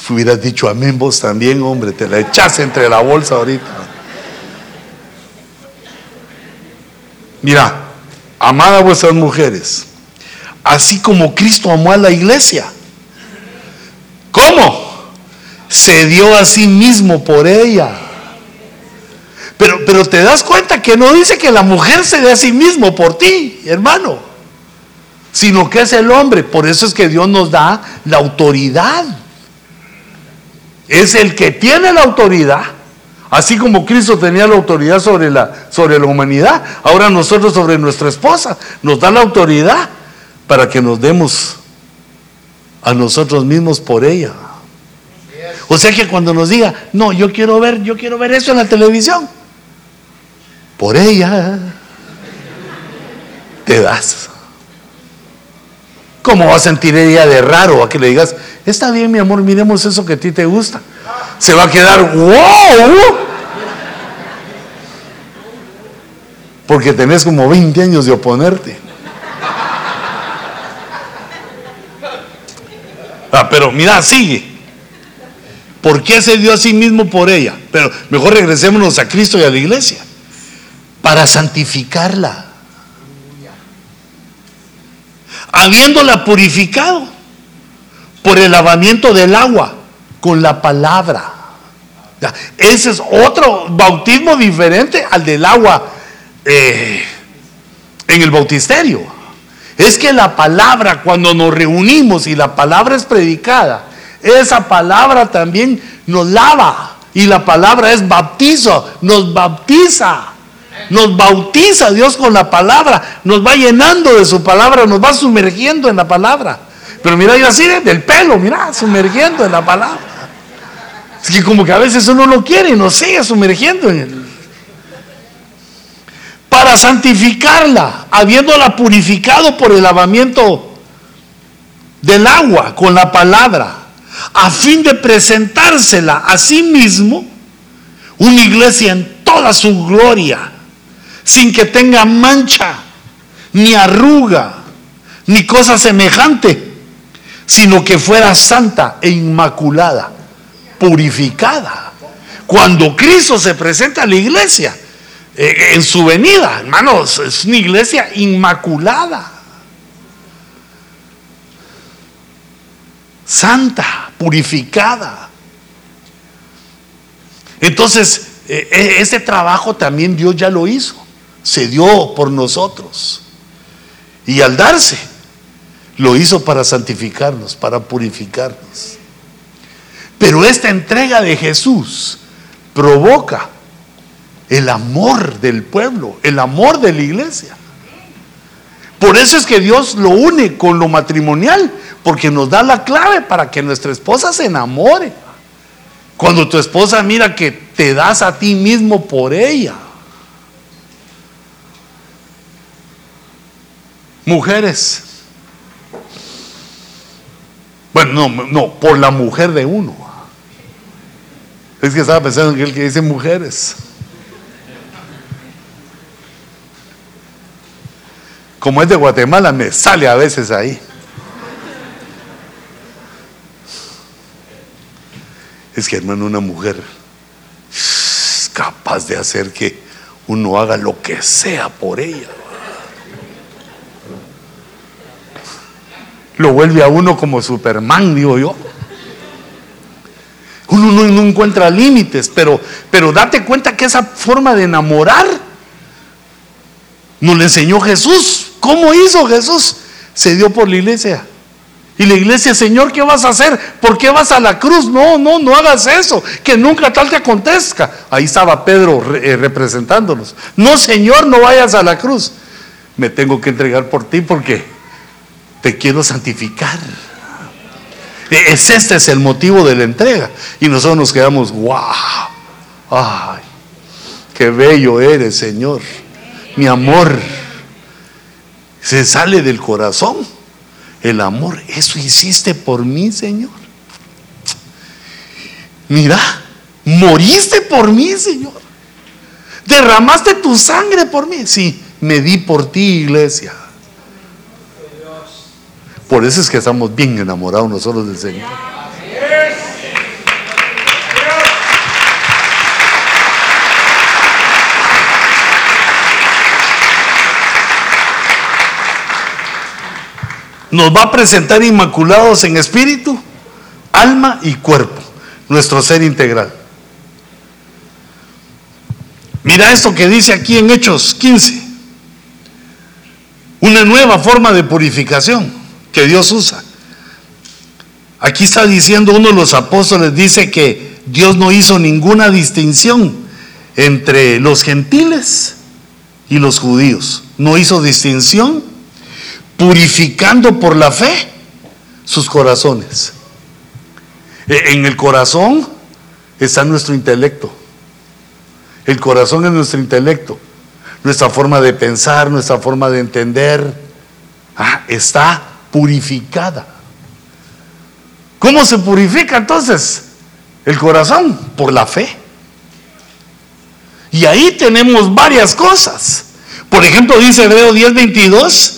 Hubieras dicho amén vos también, hombre, te la echas entre la bolsa ahorita. Mira, amad a vuestras mujeres, así como Cristo amó a la iglesia. ¿Cómo? Se dio a sí mismo por ella pero, pero te das cuenta que no dice que la mujer se dé a sí mismo por ti, hermano, sino que es el hombre. Por eso es que Dios nos da la autoridad. Es el que tiene la autoridad. Así como Cristo tenía la autoridad sobre la, sobre la humanidad, ahora nosotros sobre nuestra esposa nos da la autoridad para que nos demos a nosotros mismos por ella. O sea que cuando nos diga, no, yo quiero ver, yo quiero ver eso en la televisión por ella te das. ¿Cómo va a sentir ella de raro a que le digas, está bien mi amor, miremos eso que a ti te gusta? Se va a quedar, wow. Porque tenés como 20 años de oponerte. Ah, pero mira, sigue. ¿Por qué se dio a sí mismo por ella? Pero mejor regresémonos a Cristo y a la iglesia para santificarla. Habiéndola purificado por el lavamiento del agua con la palabra. Ese es otro bautismo diferente al del agua eh, en el bautisterio. Es que la palabra, cuando nos reunimos y la palabra es predicada, esa palabra también nos lava. Y la palabra es bautizo, nos bautiza. Nos bautiza Dios con la palabra, nos va llenando de su palabra, nos va sumergiendo en la palabra. Pero mira, yo así del pelo, mira, sumergiendo en la palabra. Es que como que a veces uno no quiere y nos sigue sumergiendo en él. Para santificarla, habiéndola purificado por el lavamiento del agua con la palabra, a fin de presentársela a sí mismo, una iglesia en toda su gloria sin que tenga mancha, ni arruga, ni cosa semejante, sino que fuera santa e inmaculada, purificada. Cuando Cristo se presenta a la iglesia, eh, en su venida, hermanos, es una iglesia inmaculada, santa, purificada. Entonces, eh, eh, ese trabajo también Dios ya lo hizo, se dio por nosotros. Y al darse, lo hizo para santificarnos, para purificarnos. Pero esta entrega de Jesús provoca el amor del pueblo, el amor de la iglesia. Por eso es que Dios lo une con lo matrimonial, porque nos da la clave para que nuestra esposa se enamore. Cuando tu esposa mira que te das a ti mismo por ella. Mujeres. Bueno, no, no, por la mujer de uno. Es que estaba pensando en el que dice mujeres. Como es de Guatemala, me sale a veces ahí. Es que, hermano, una mujer es capaz de hacer que uno haga lo que sea por ella. Lo vuelve a uno como Superman, digo yo. Uno no, encuentra límites, pero, pero date cuenta que esa forma de enamorar nos la enseñó Jesús. ¿Cómo hizo Jesús? Se dio por la iglesia. Y la iglesia, Señor, ¿qué vas a hacer? ¿Por qué vas a la cruz? No, no, no hagas eso. Que nunca tal te acontezca. Ahí estaba Pedro eh, representándonos. No, Señor, no vayas a la cruz. Me tengo que entregar por ti porque te quiero santificar. E, es este es el motivo de la entrega. Y nosotros nos quedamos, wow. Ay, qué bello eres, Señor. Mi amor se sale del corazón el amor. Eso hiciste por mí, Señor. Mira, moriste por mí, Señor. Derramaste tu sangre por mí. Sí, me di por ti, iglesia. Por eso es que estamos bien enamorados nosotros del Señor. nos va a presentar inmaculados en espíritu, alma y cuerpo, nuestro ser integral. Mira esto que dice aquí en Hechos 15. Nueva forma de purificación que Dios usa. Aquí está diciendo uno de los apóstoles, dice que Dios no hizo ninguna distinción entre los gentiles y los judíos. No hizo distinción purificando por la fe sus corazones. E, en el corazón está nuestro intelecto. El corazón es nuestro intelecto, nuestra forma de pensar, nuestra forma de entender. Ah, está purificada. ¿Cómo se purifica entonces el corazón? Por la fe. Y ahí tenemos varias cosas. Por ejemplo, dice Hebreo 10:22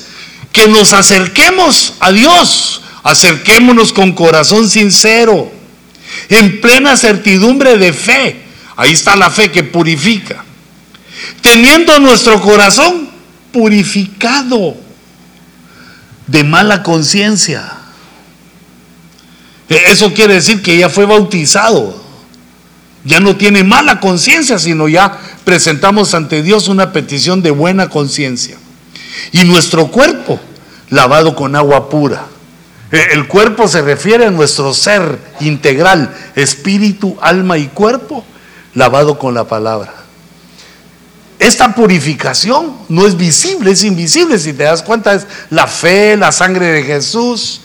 que nos acerquemos a Dios, acerquémonos con corazón sincero, en plena certidumbre de fe. Ahí está la fe que purifica. Teniendo nuestro corazón purificado de mala conciencia. E, eso quiere decir que ya fue bautizado. Ya no tiene mala conciencia, sino ya presentamos ante Dios una petición de buena conciencia. Y nuestro cuerpo lavado con agua pura. Eh, el cuerpo se refiere a nuestro ser integral, espíritu, alma y cuerpo, lavado con la palabra. Esta purificación no es visible, es invisible. Si te das cuenta, es la fe, la sangre de Jesús.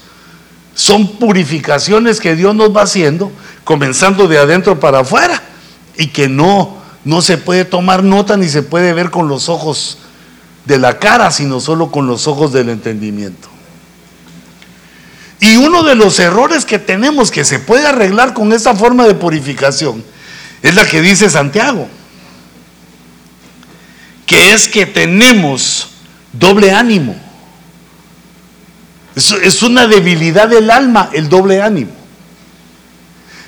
Son purificaciones que Dios nos va haciendo, comenzando de adentro para afuera, y que no, no se puede tomar nota ni se puede ver con los ojos de la cara, sino solo con los ojos del entendimiento. Y uno de los errores que tenemos que se puede arreglar con esta forma de purificación es la que dice Santiago, que es que tenemos doble ánimo. Es, una debilidad del alma el doble ánimo.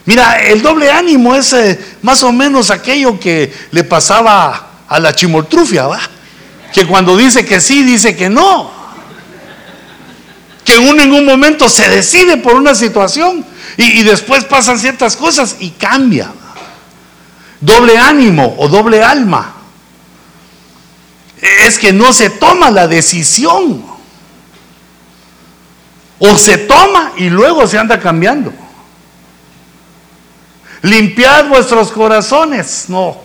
Mira, el doble ánimo es eh, más o menos aquello que le pasaba a la chimoltrufia, ¿va? que cuando dice que sí, dice que no. Que en un momento se decide por una situación y, después pasan ciertas cosas y cambia. doble ánimo o doble alma. Es que no se toma la decisión. O se toma y luego se anda cambiando. Limpiad vuestros corazones, no.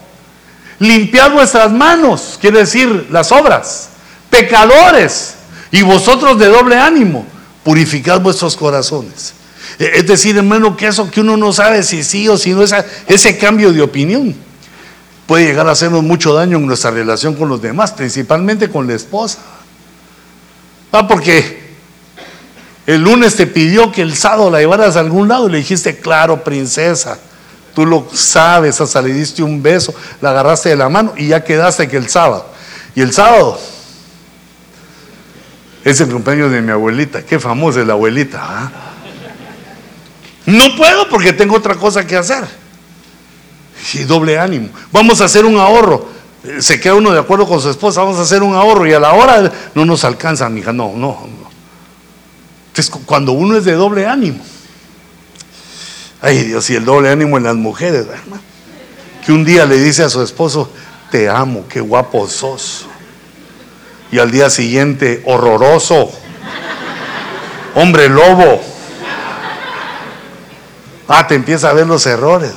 Limpiad vuestras manos, quiere decir las obras. Pecadores y vosotros de doble ánimo, purificad vuestros corazones. E, es decir, hermano, que eso que uno no sabe si sí o si no, ese cambio de opinión puede llegar a hacernos mucho daño en nuestra relación con los demás, principalmente con la esposa. Ah, porque el lunes te pidió que el sábado la llevaras a algún lado y le dijiste, claro, princesa, tú lo sabes, hasta le diste un beso, la agarraste de la mano y ya quedaste que el sábado. Y el sábado es el cumpleaños de mi abuelita, qué famosa es la abuelita. ¿ah? No puedo porque tengo otra cosa que hacer. Y doble ánimo. Vamos a hacer un ahorro. Se queda uno de acuerdo con su esposa, vamos a hacer un ahorro y a la hora no nos alcanza, mija. No, no, no. Entonces, cuando uno es de doble ánimo, ay Dios, y el doble ánimo en las mujeres, que un día le dice a su esposo, te amo, qué guapo sos. Y al día siguiente, horroroso, hombre lobo. Ah, te empieza a ver los errores.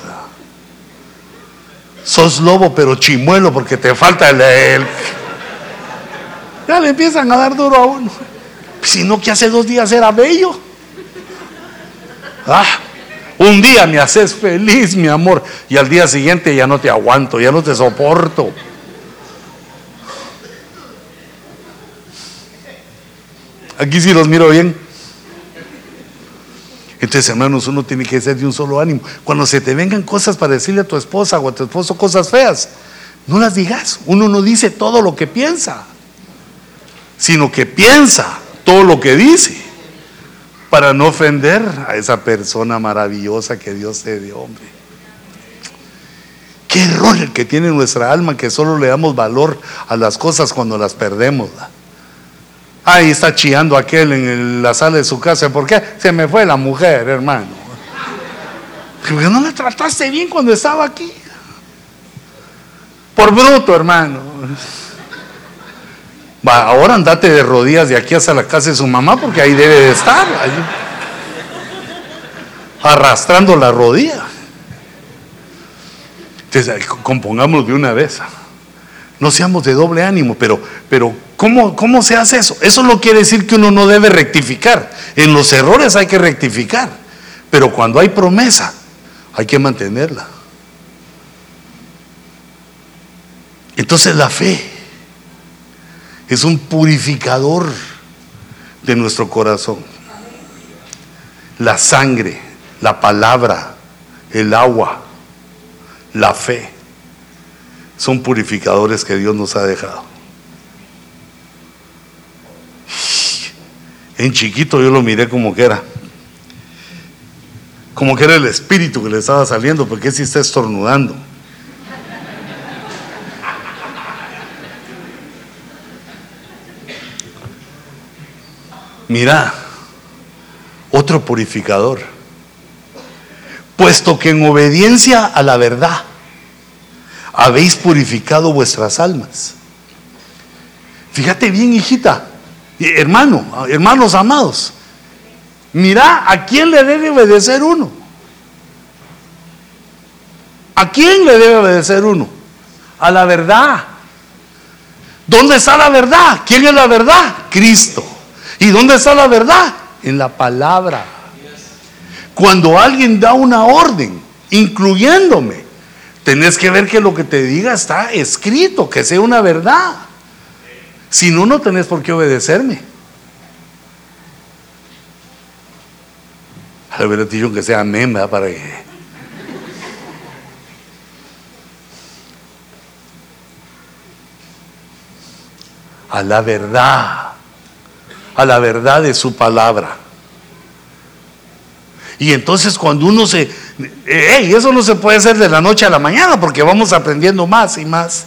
Sos lobo, pero chimuelo, porque te falta el, Ya le empiezan a dar duro a uno. Si no, que hace dos días era bello. Ah, un día me haces feliz, mi amor, y al día siguiente ya no te aguanto, ya no te soporto. Aquí sí los miro bien. Entonces, hermanos, uno tiene que ser de un solo ánimo. Cuando se te vengan cosas para decirle a tu esposa o a tu esposo cosas feas, no las digas. Uno no dice todo lo que piensa, sino que piensa todo lo que dice para no ofender a esa persona maravillosa que Dios te dio, hombre. Qué error el que tiene nuestra alma, que solo le damos valor a las cosas cuando las perdemos. Ahí está chillando aquel en la sala de su casa. ¿Por qué? Se me fue la mujer, hermano. Porque no la trataste bien cuando estaba aquí. Por bruto, hermano. Va, ahora andate de rodillas de aquí hasta la casa de su mamá porque ahí debe de estar. arrastrando la rodilla. Entonces, compongámoslo de una vez. No seamos de doble ánimo, pero, pero ¿cómo, ¿cómo se hace eso? Eso no quiere decir que uno no debe rectificar. En los errores hay que rectificar, pero cuando hay promesa, hay que mantenerla. Entonces la fe es un purificador de nuestro corazón. La sangre, la palabra, el agua, la fe son purificadores que Dios nos ha dejado. En chiquito yo lo miré como que era. Como que era el espíritu que le estaba saliendo, porque si está estornudando. Mira, otro purificador. Puesto que en obediencia a la verdad habéis purificado vuestras almas. Fíjate bien, hijita, hermano, hermanos amados. Mira a quién le debe obedecer uno. ¿A quién le debe obedecer uno? A la verdad. ¿Dónde está la verdad? ¿Quién es la verdad? Cristo. ¿Y dónde está la verdad? En la palabra. Cuando alguien da una orden, incluyéndome, Tenés que ver que lo que te diga está escrito, que sea una verdad. Si no, no tenés por qué obedecerme. A ver, dicho que sea amén. Para que. A la verdad, a la verdad de su palabra. Y entonces cuando uno se... Hey, eso no se puede hacer de la noche a la mañana porque vamos aprendiendo más y más.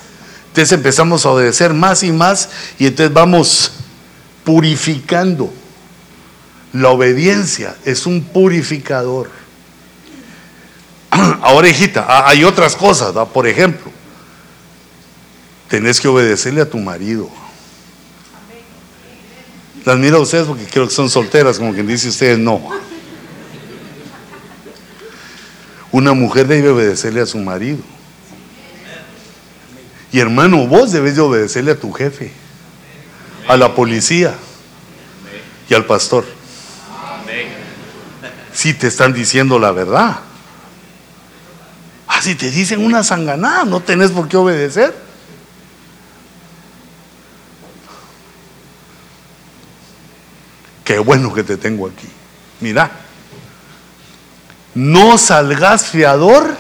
Entonces empezamos a obedecer más y más y entonces vamos purificando. La obediencia es un purificador. Ahora, hijita, hay otras cosas, por ejemplo, tenés que obedecerle a tu marido. Las miro a ustedes porque creo que son solteras, como quien dice ustedes no. Una mujer debe obedecerle a su marido. Hermano, vos debes de obedecerle a tu jefe, a la policía y al pastor. Si te están diciendo la verdad. Ah, si te dicen una sanganada, no tenés por qué obedecer. Qué bueno que te tengo aquí. Mira, no salgas fiador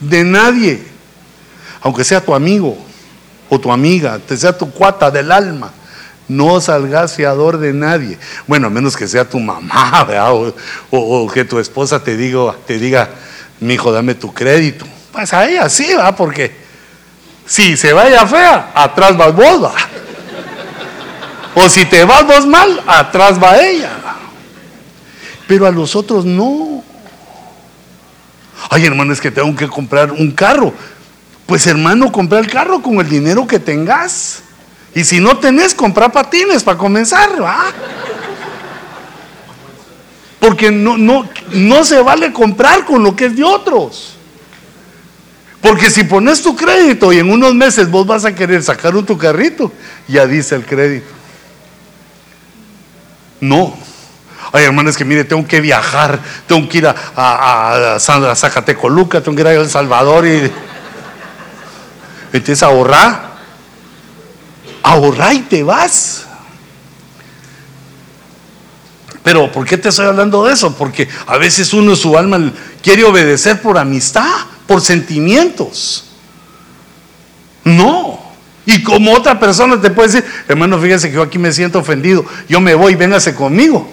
de nadie, aunque sea tu amigo o tu amiga, te sea tu cuata del alma. No salgas fiador de nadie. Bueno, a menos que sea tu mamá, O, que tu esposa te diga, te diga, mi hijo, dame tu crédito. Pues a ella sí, va, porque si se vaya fea, atrás vas vos, o si te vas vos mal, atrás va ella. Pero a los otros no. Ay, hermano, es que tengo que comprar un carro. Pues hermano, compra el carro con el dinero que tengas. Y si no tenés, compra patines para comenzar, ¿va? Porque no, no, no se vale comprar con lo que es de otros. Porque si pones tu crédito y en unos meses vos vas a querer sacar un tu carrito, ya dice el crédito. No. Ay, hermanos, que mire, tengo que viajar, tengo que ir a, a, a, Zacatecoluca, tengo que ir a El Salvador y. Entonces ahorrar. Ahorrar y te vas. Pero ¿por qué te estoy hablando de eso? Porque a veces uno su alma quiere obedecer por amistad, por sentimientos. No. Y como otra persona te puede decir, hermano, fíjese que yo aquí me siento ofendido, yo me voy, véngase conmigo.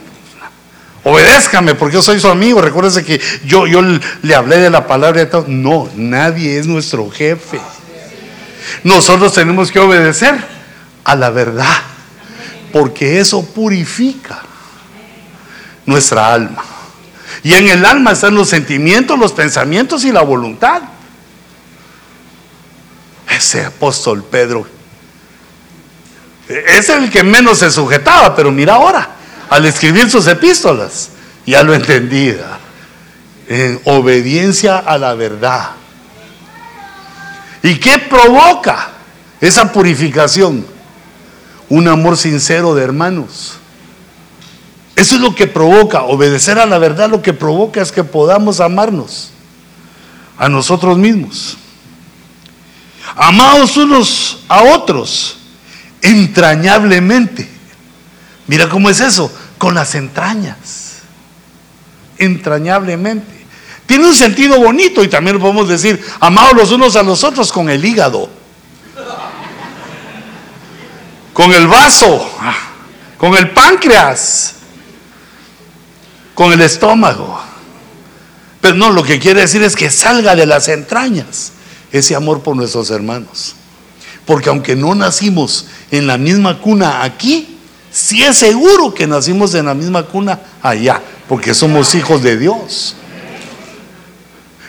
Obedézcame porque yo soy su amigo. Recuérdese que yo, yo le hablé de la palabra de todo. No, nadie es nuestro jefe. Nosotros tenemos que obedecer a la verdad, porque eso purifica nuestra alma. Y en el alma están los sentimientos, los pensamientos y la voluntad. Ese apóstol Pedro es el que menos se sujetaba, pero mira ahora, al escribir sus epístolas, ya lo entendía. En obediencia a la verdad. ¿Y qué provoca esa purificación? Un amor sincero de hermanos. Eso es lo que provoca, obedecer a la verdad lo que provoca es que podamos amarnos a nosotros mismos. Amados unos a otros entrañablemente. Mira cómo es eso, con las entrañas. Entrañablemente. Tiene un sentido bonito y también podemos decir, amados los unos a los otros con el hígado, con el vaso, con el páncreas, con el estómago. Pero no, lo que quiere decir es que salga de las entrañas ese amor por nuestros hermanos. Porque aunque no nacimos en la misma cuna aquí, sí es seguro que nacimos en la misma cuna allá, porque somos hijos de Dios.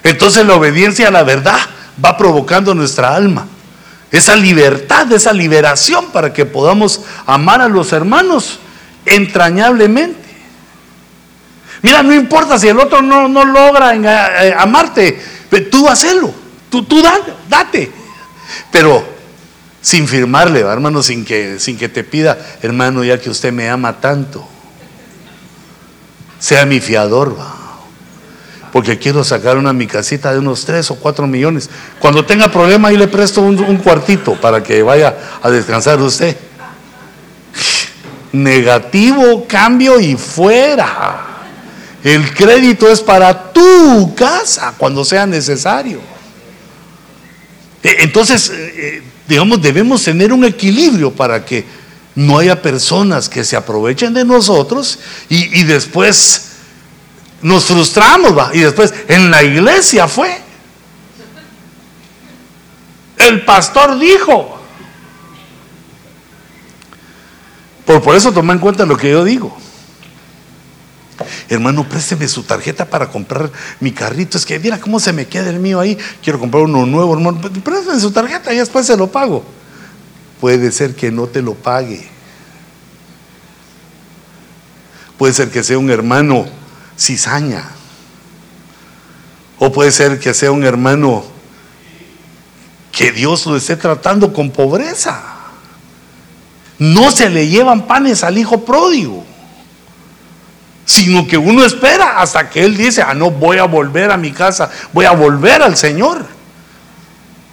Entonces la obediencia a la verdad va provocando nuestra alma. Esa libertad, esa liberación para que podamos amar a los hermanos entrañablemente. Mira, no importa si el otro no, no logra eh, amarte, tú hacelo. Tú, tú date. Pero sin firmarle, hermano, sin que, sin que te pida, hermano, ya que usted me ama tanto, sea mi fiador, va. Porque quiero sacar una mi casita de unos 3 o 4 millones. Cuando tenga problema, ahí le presto un, cuartito para que vaya a descansar usted. Negativo, cambio y fuera. El crédito es para tu casa cuando sea necesario. Eh, entonces, eh, eh, digamos, debemos tener un equilibrio para que no haya personas que se aprovechen de nosotros y, después nos frustramos, y después en la iglesia fue. El pastor dijo. Por, por eso toma en cuenta lo que yo digo. hermano, présteme su tarjeta para comprar mi carrito. Es que mira cómo se me queda el mío ahí. Quiero comprar uno nuevo, hermano. Présteme su tarjeta y después se lo pago. Puede ser que no te lo pague. Puede ser que sea un hermano cizaña. O puede ser que sea un hermano que Dios lo esté tratando con pobreza. No se le llevan panes al hijo pródigo, sino que uno espera hasta que él dice, ah, no, voy a volver a mi casa, voy a volver al Señor.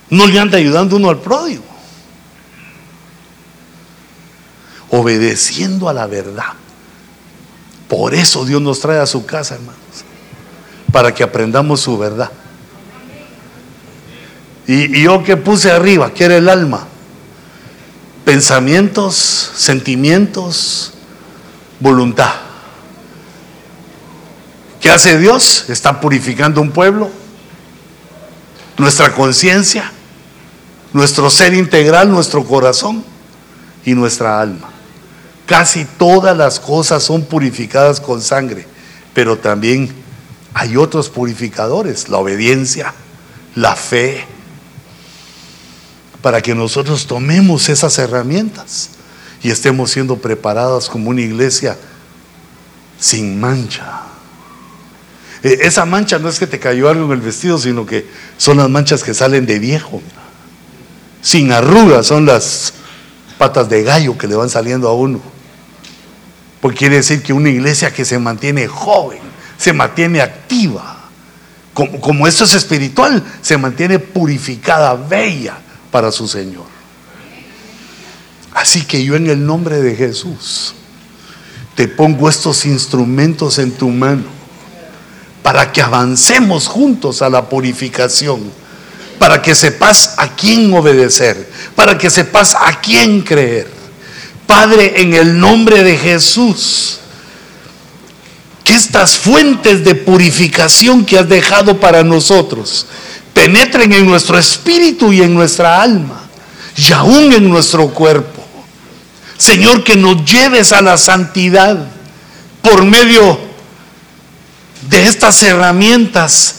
No le anda ayudando uno al pródigo. Obedeciendo a la verdad. Por eso Dios nos trae a su casa, hermanos, para que aprendamos su verdad. Y, yo que puse arriba, que era el alma, pensamientos, sentimientos, voluntad. ¿Qué hace Dios? Está purificando un pueblo, nuestra conciencia, nuestro ser integral, nuestro corazón y nuestra alma. Casi todas las cosas son purificadas con sangre, pero también hay otros purificadores, la obediencia, la fe, para que nosotros tomemos esas herramientas y estemos siendo preparados como una iglesia sin mancha. E, esa mancha no es que te cayó algo en el vestido, sino que son las manchas que salen de viejo. Sin arrugas son las patas de gallo que le van saliendo a uno. Porque quiere decir que una iglesia que se mantiene joven, se mantiene activa, como, como esto es espiritual, se mantiene purificada, bella para su Señor. Así que yo en el nombre de Jesús te pongo estos instrumentos en tu mano para que avancemos juntos a la purificación, para que sepas a quién obedecer, para que sepas a quién creer. Padre, en el nombre de Jesús, que estas fuentes de purificación que has dejado para nosotros penetren en nuestro espíritu y en nuestra alma y aún en nuestro cuerpo. Señor, que nos lleves a la santidad por medio de estas herramientas.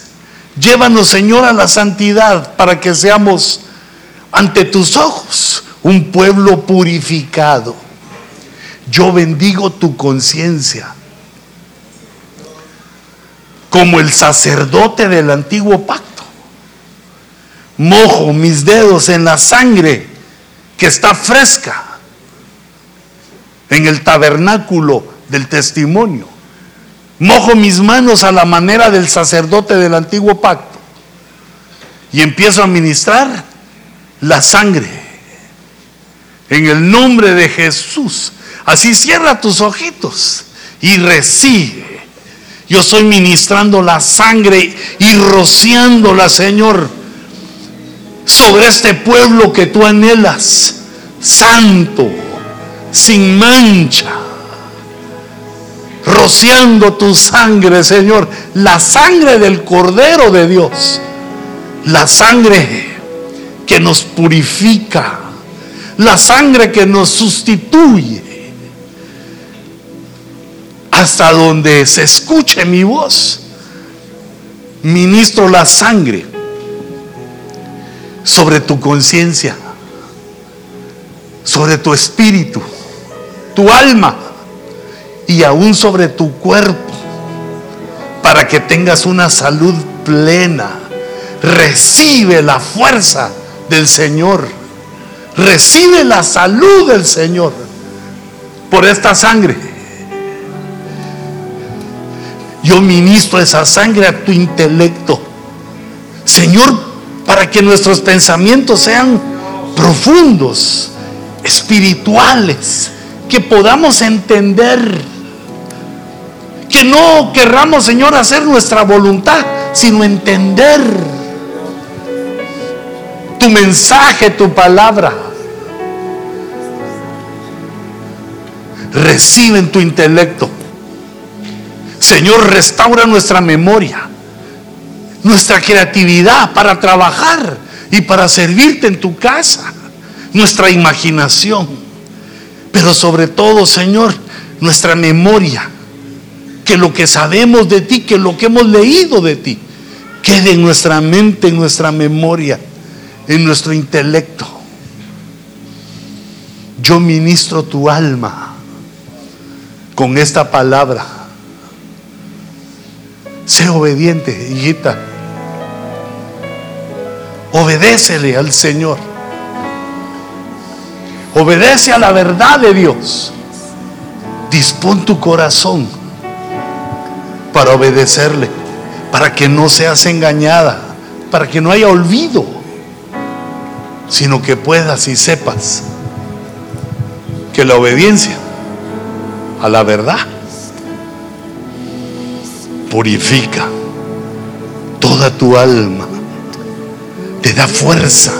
Llévanos, Señor, a la santidad para que seamos ante tus ojos un pueblo purificado. Yo bendigo tu conciencia como el sacerdote del antiguo pacto. Mojo mis dedos en la sangre que está fresca en el tabernáculo del testimonio. Mojo mis manos a la manera del sacerdote del antiguo pacto y empiezo a ministrar la sangre en el nombre de Jesús. Así cierra tus ojitos y recibe. Yo estoy ministrando la sangre y rociándola, Señor, sobre este pueblo que tú anhelas, santo, sin mancha. Rociando tu sangre, Señor, la sangre del Cordero de Dios, la sangre que nos purifica la sangre que nos sustituye. Hasta donde se escuche mi voz, ministro la sangre sobre tu conciencia, sobre tu espíritu, tu alma y aún sobre tu cuerpo, para que tengas una salud plena. Recibe la fuerza del Señor Recibe la salud del Señor por esta sangre. Yo ministro esa sangre a tu intelecto. Señor, para que nuestros pensamientos sean profundos, espirituales, que podamos entender, que no querramos, Señor, hacer nuestra voluntad, sino entender tu mensaje, tu palabra. Recibe en tu intelecto. Señor, restaura nuestra memoria, nuestra creatividad para trabajar y para servirte en tu casa, nuestra imaginación, pero sobre todo, Señor, nuestra memoria que lo que sabemos de ti, que lo que hemos leído de ti, quede en nuestra mente, en nuestra memoria, en nuestro intelecto. Yo ministro tu alma con esta palabra. Sé obediente, hijita. Obedécele al Señor. Obedece a la verdad de Dios. Dispón tu corazón para obedecerle, para que no seas engañada, para que no haya olvido, sino que puedas y sepas que la obediencia a la verdad purifica toda tu alma, te da fuerza,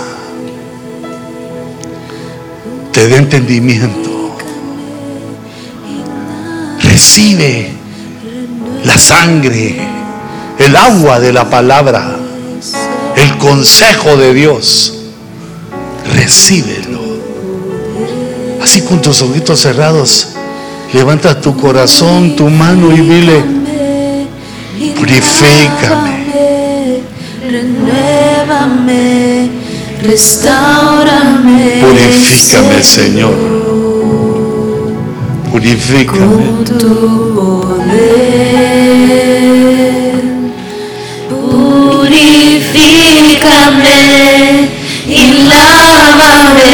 te da entendimiento. Recibe la sangre, el agua de la palabra, el consejo de Dios. Recíbelo. Así con tus ojitos cerrados, levanta tu corazón, tu mano y dile, purifícame. Renuévame, restaurame. Purifícame, Señor. Purifícame. Con tu poder. Purifícame y lávame,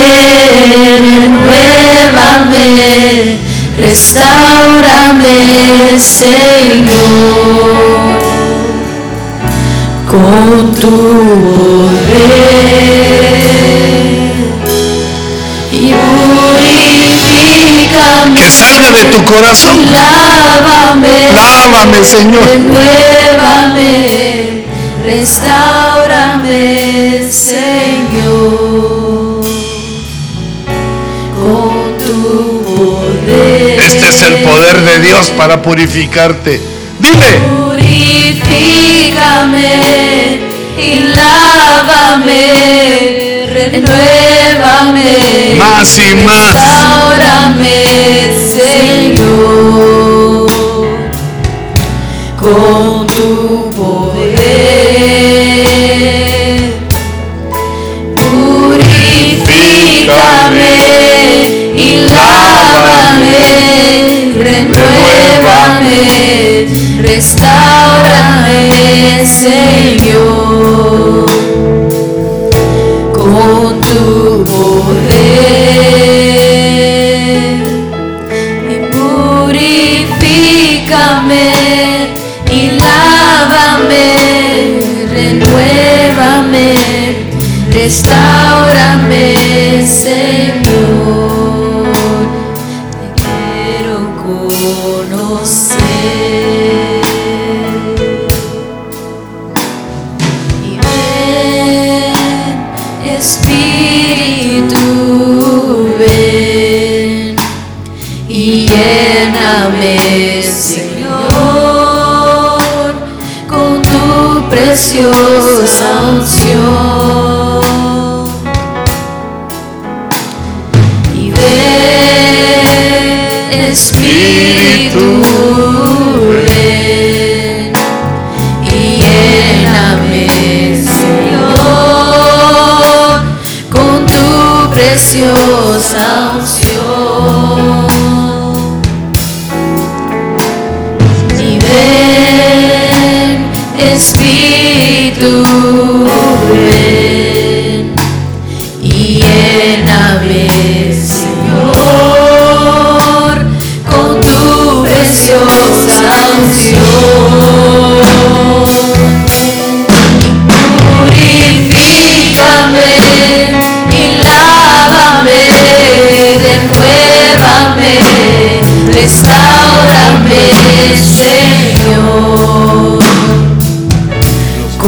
renuévame, restaurame, Señor, con tu poder. Y purifícame. Que salga de tu corazón. Lávame, Lávame, Señor. renuévame, restaurame, Señor, con tu poder. Este es el poder de Dios para purificarte. Dile. Purifícame y lávame, renuévame. Más y más. Restaurame, Señor, con tu poder. Purifícame y renuévame, restaurame, Señor,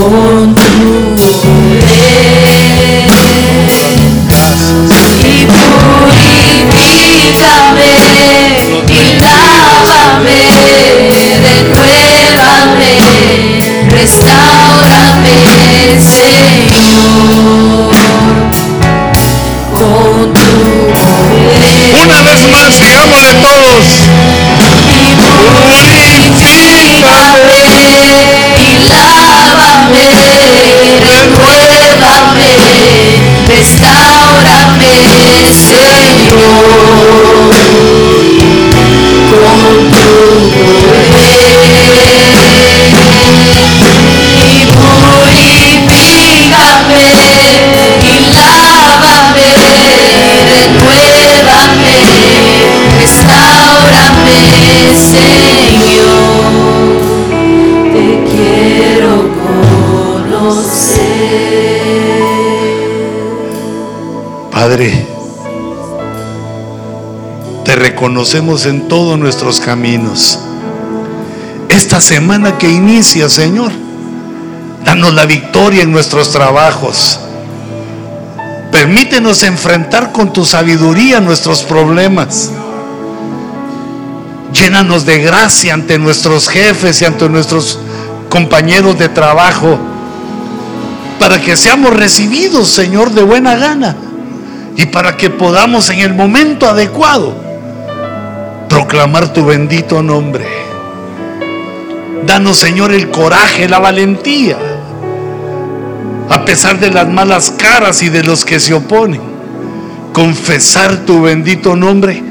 con en todos nuestros caminos. Esta semana que inicia, Señor, danos la victoria en nuestros trabajos. Permítenos enfrentar con tu sabiduría nuestros problemas. Llénanos de gracia ante nuestros jefes y ante nuestros compañeros de trabajo para que seamos recibidos, Señor, de buena gana y para que podamos en el momento adecuado proclamar tu bendito nombre. Danos, Señor, el coraje, la valentía, a pesar de las malas caras y de los que se oponen, confesar tu bendito nombre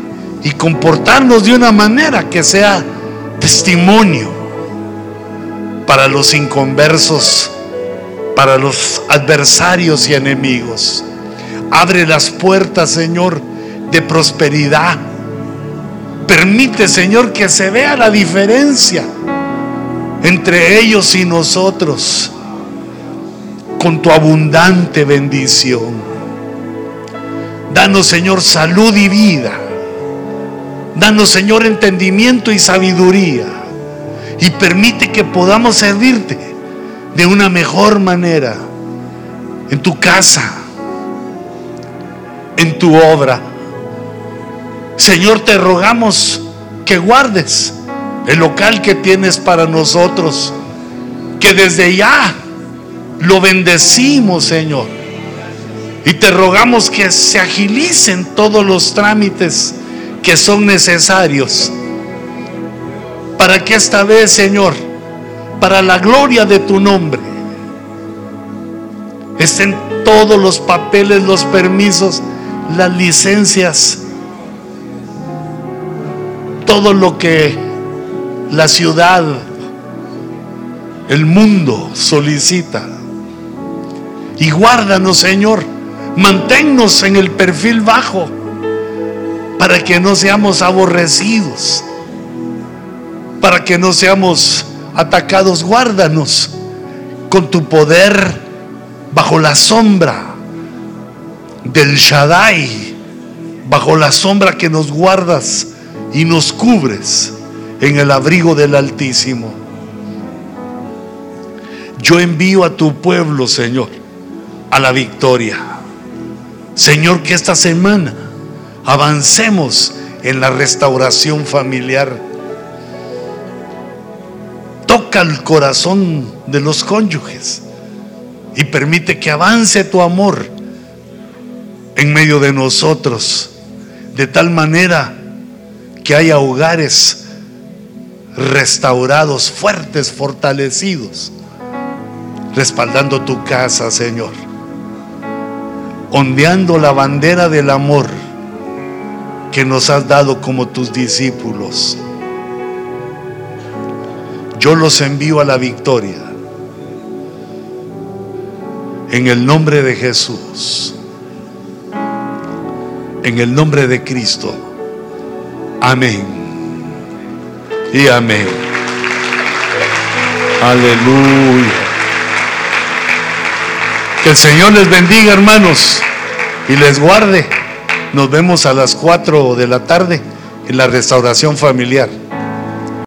y comportarnos de una manera que sea testimonio para los inconversos, para los adversarios y enemigos. Abre las puertas, Señor, de prosperidad. Permite, Señor, que se vea la diferencia entre ellos y nosotros con tu abundante bendición. Danos, Señor, salud y vida. Danos, Señor, entendimiento y sabiduría. Y permite que podamos servirte de una mejor manera en tu casa, en tu obra. Señor, te rogamos que guardes el local que tienes para nosotros, que desde ya lo bendecimos, Señor. Y te rogamos que se agilicen todos los trámites que son necesarios para que esta vez, Señor, para la gloria de tu nombre, estén todos los papeles, los permisos, las licencias, todo lo que la ciudad, el mundo solicita. Y guárdanos, Señor, manténnos en el perfil bajo para que no seamos aborrecidos, para que no seamos atacados. Guárdanos con tu poder bajo la sombra del Shaddai, bajo la sombra que nos guardas y nos cubres en el abrigo del Altísimo. Yo envío a tu pueblo, Señor, a la victoria. Señor, que esta semana avancemos en la restauración familiar. Toca el corazón de los cónyuges y permite que avance tu amor en medio de nosotros, de tal manera que haya hogares restaurados, fuertes, fortalecidos, respaldando tu casa, Señor, ondeando la bandera del amor que nos has dado como tus discípulos. Yo los envío a la victoria. En el nombre de Jesús. En el nombre de Cristo. Amén. Y amén. Aleluya. Que el Señor les bendiga, hermanos, y les guarde. Nos vemos a las 4 de la tarde en la restauración familiar.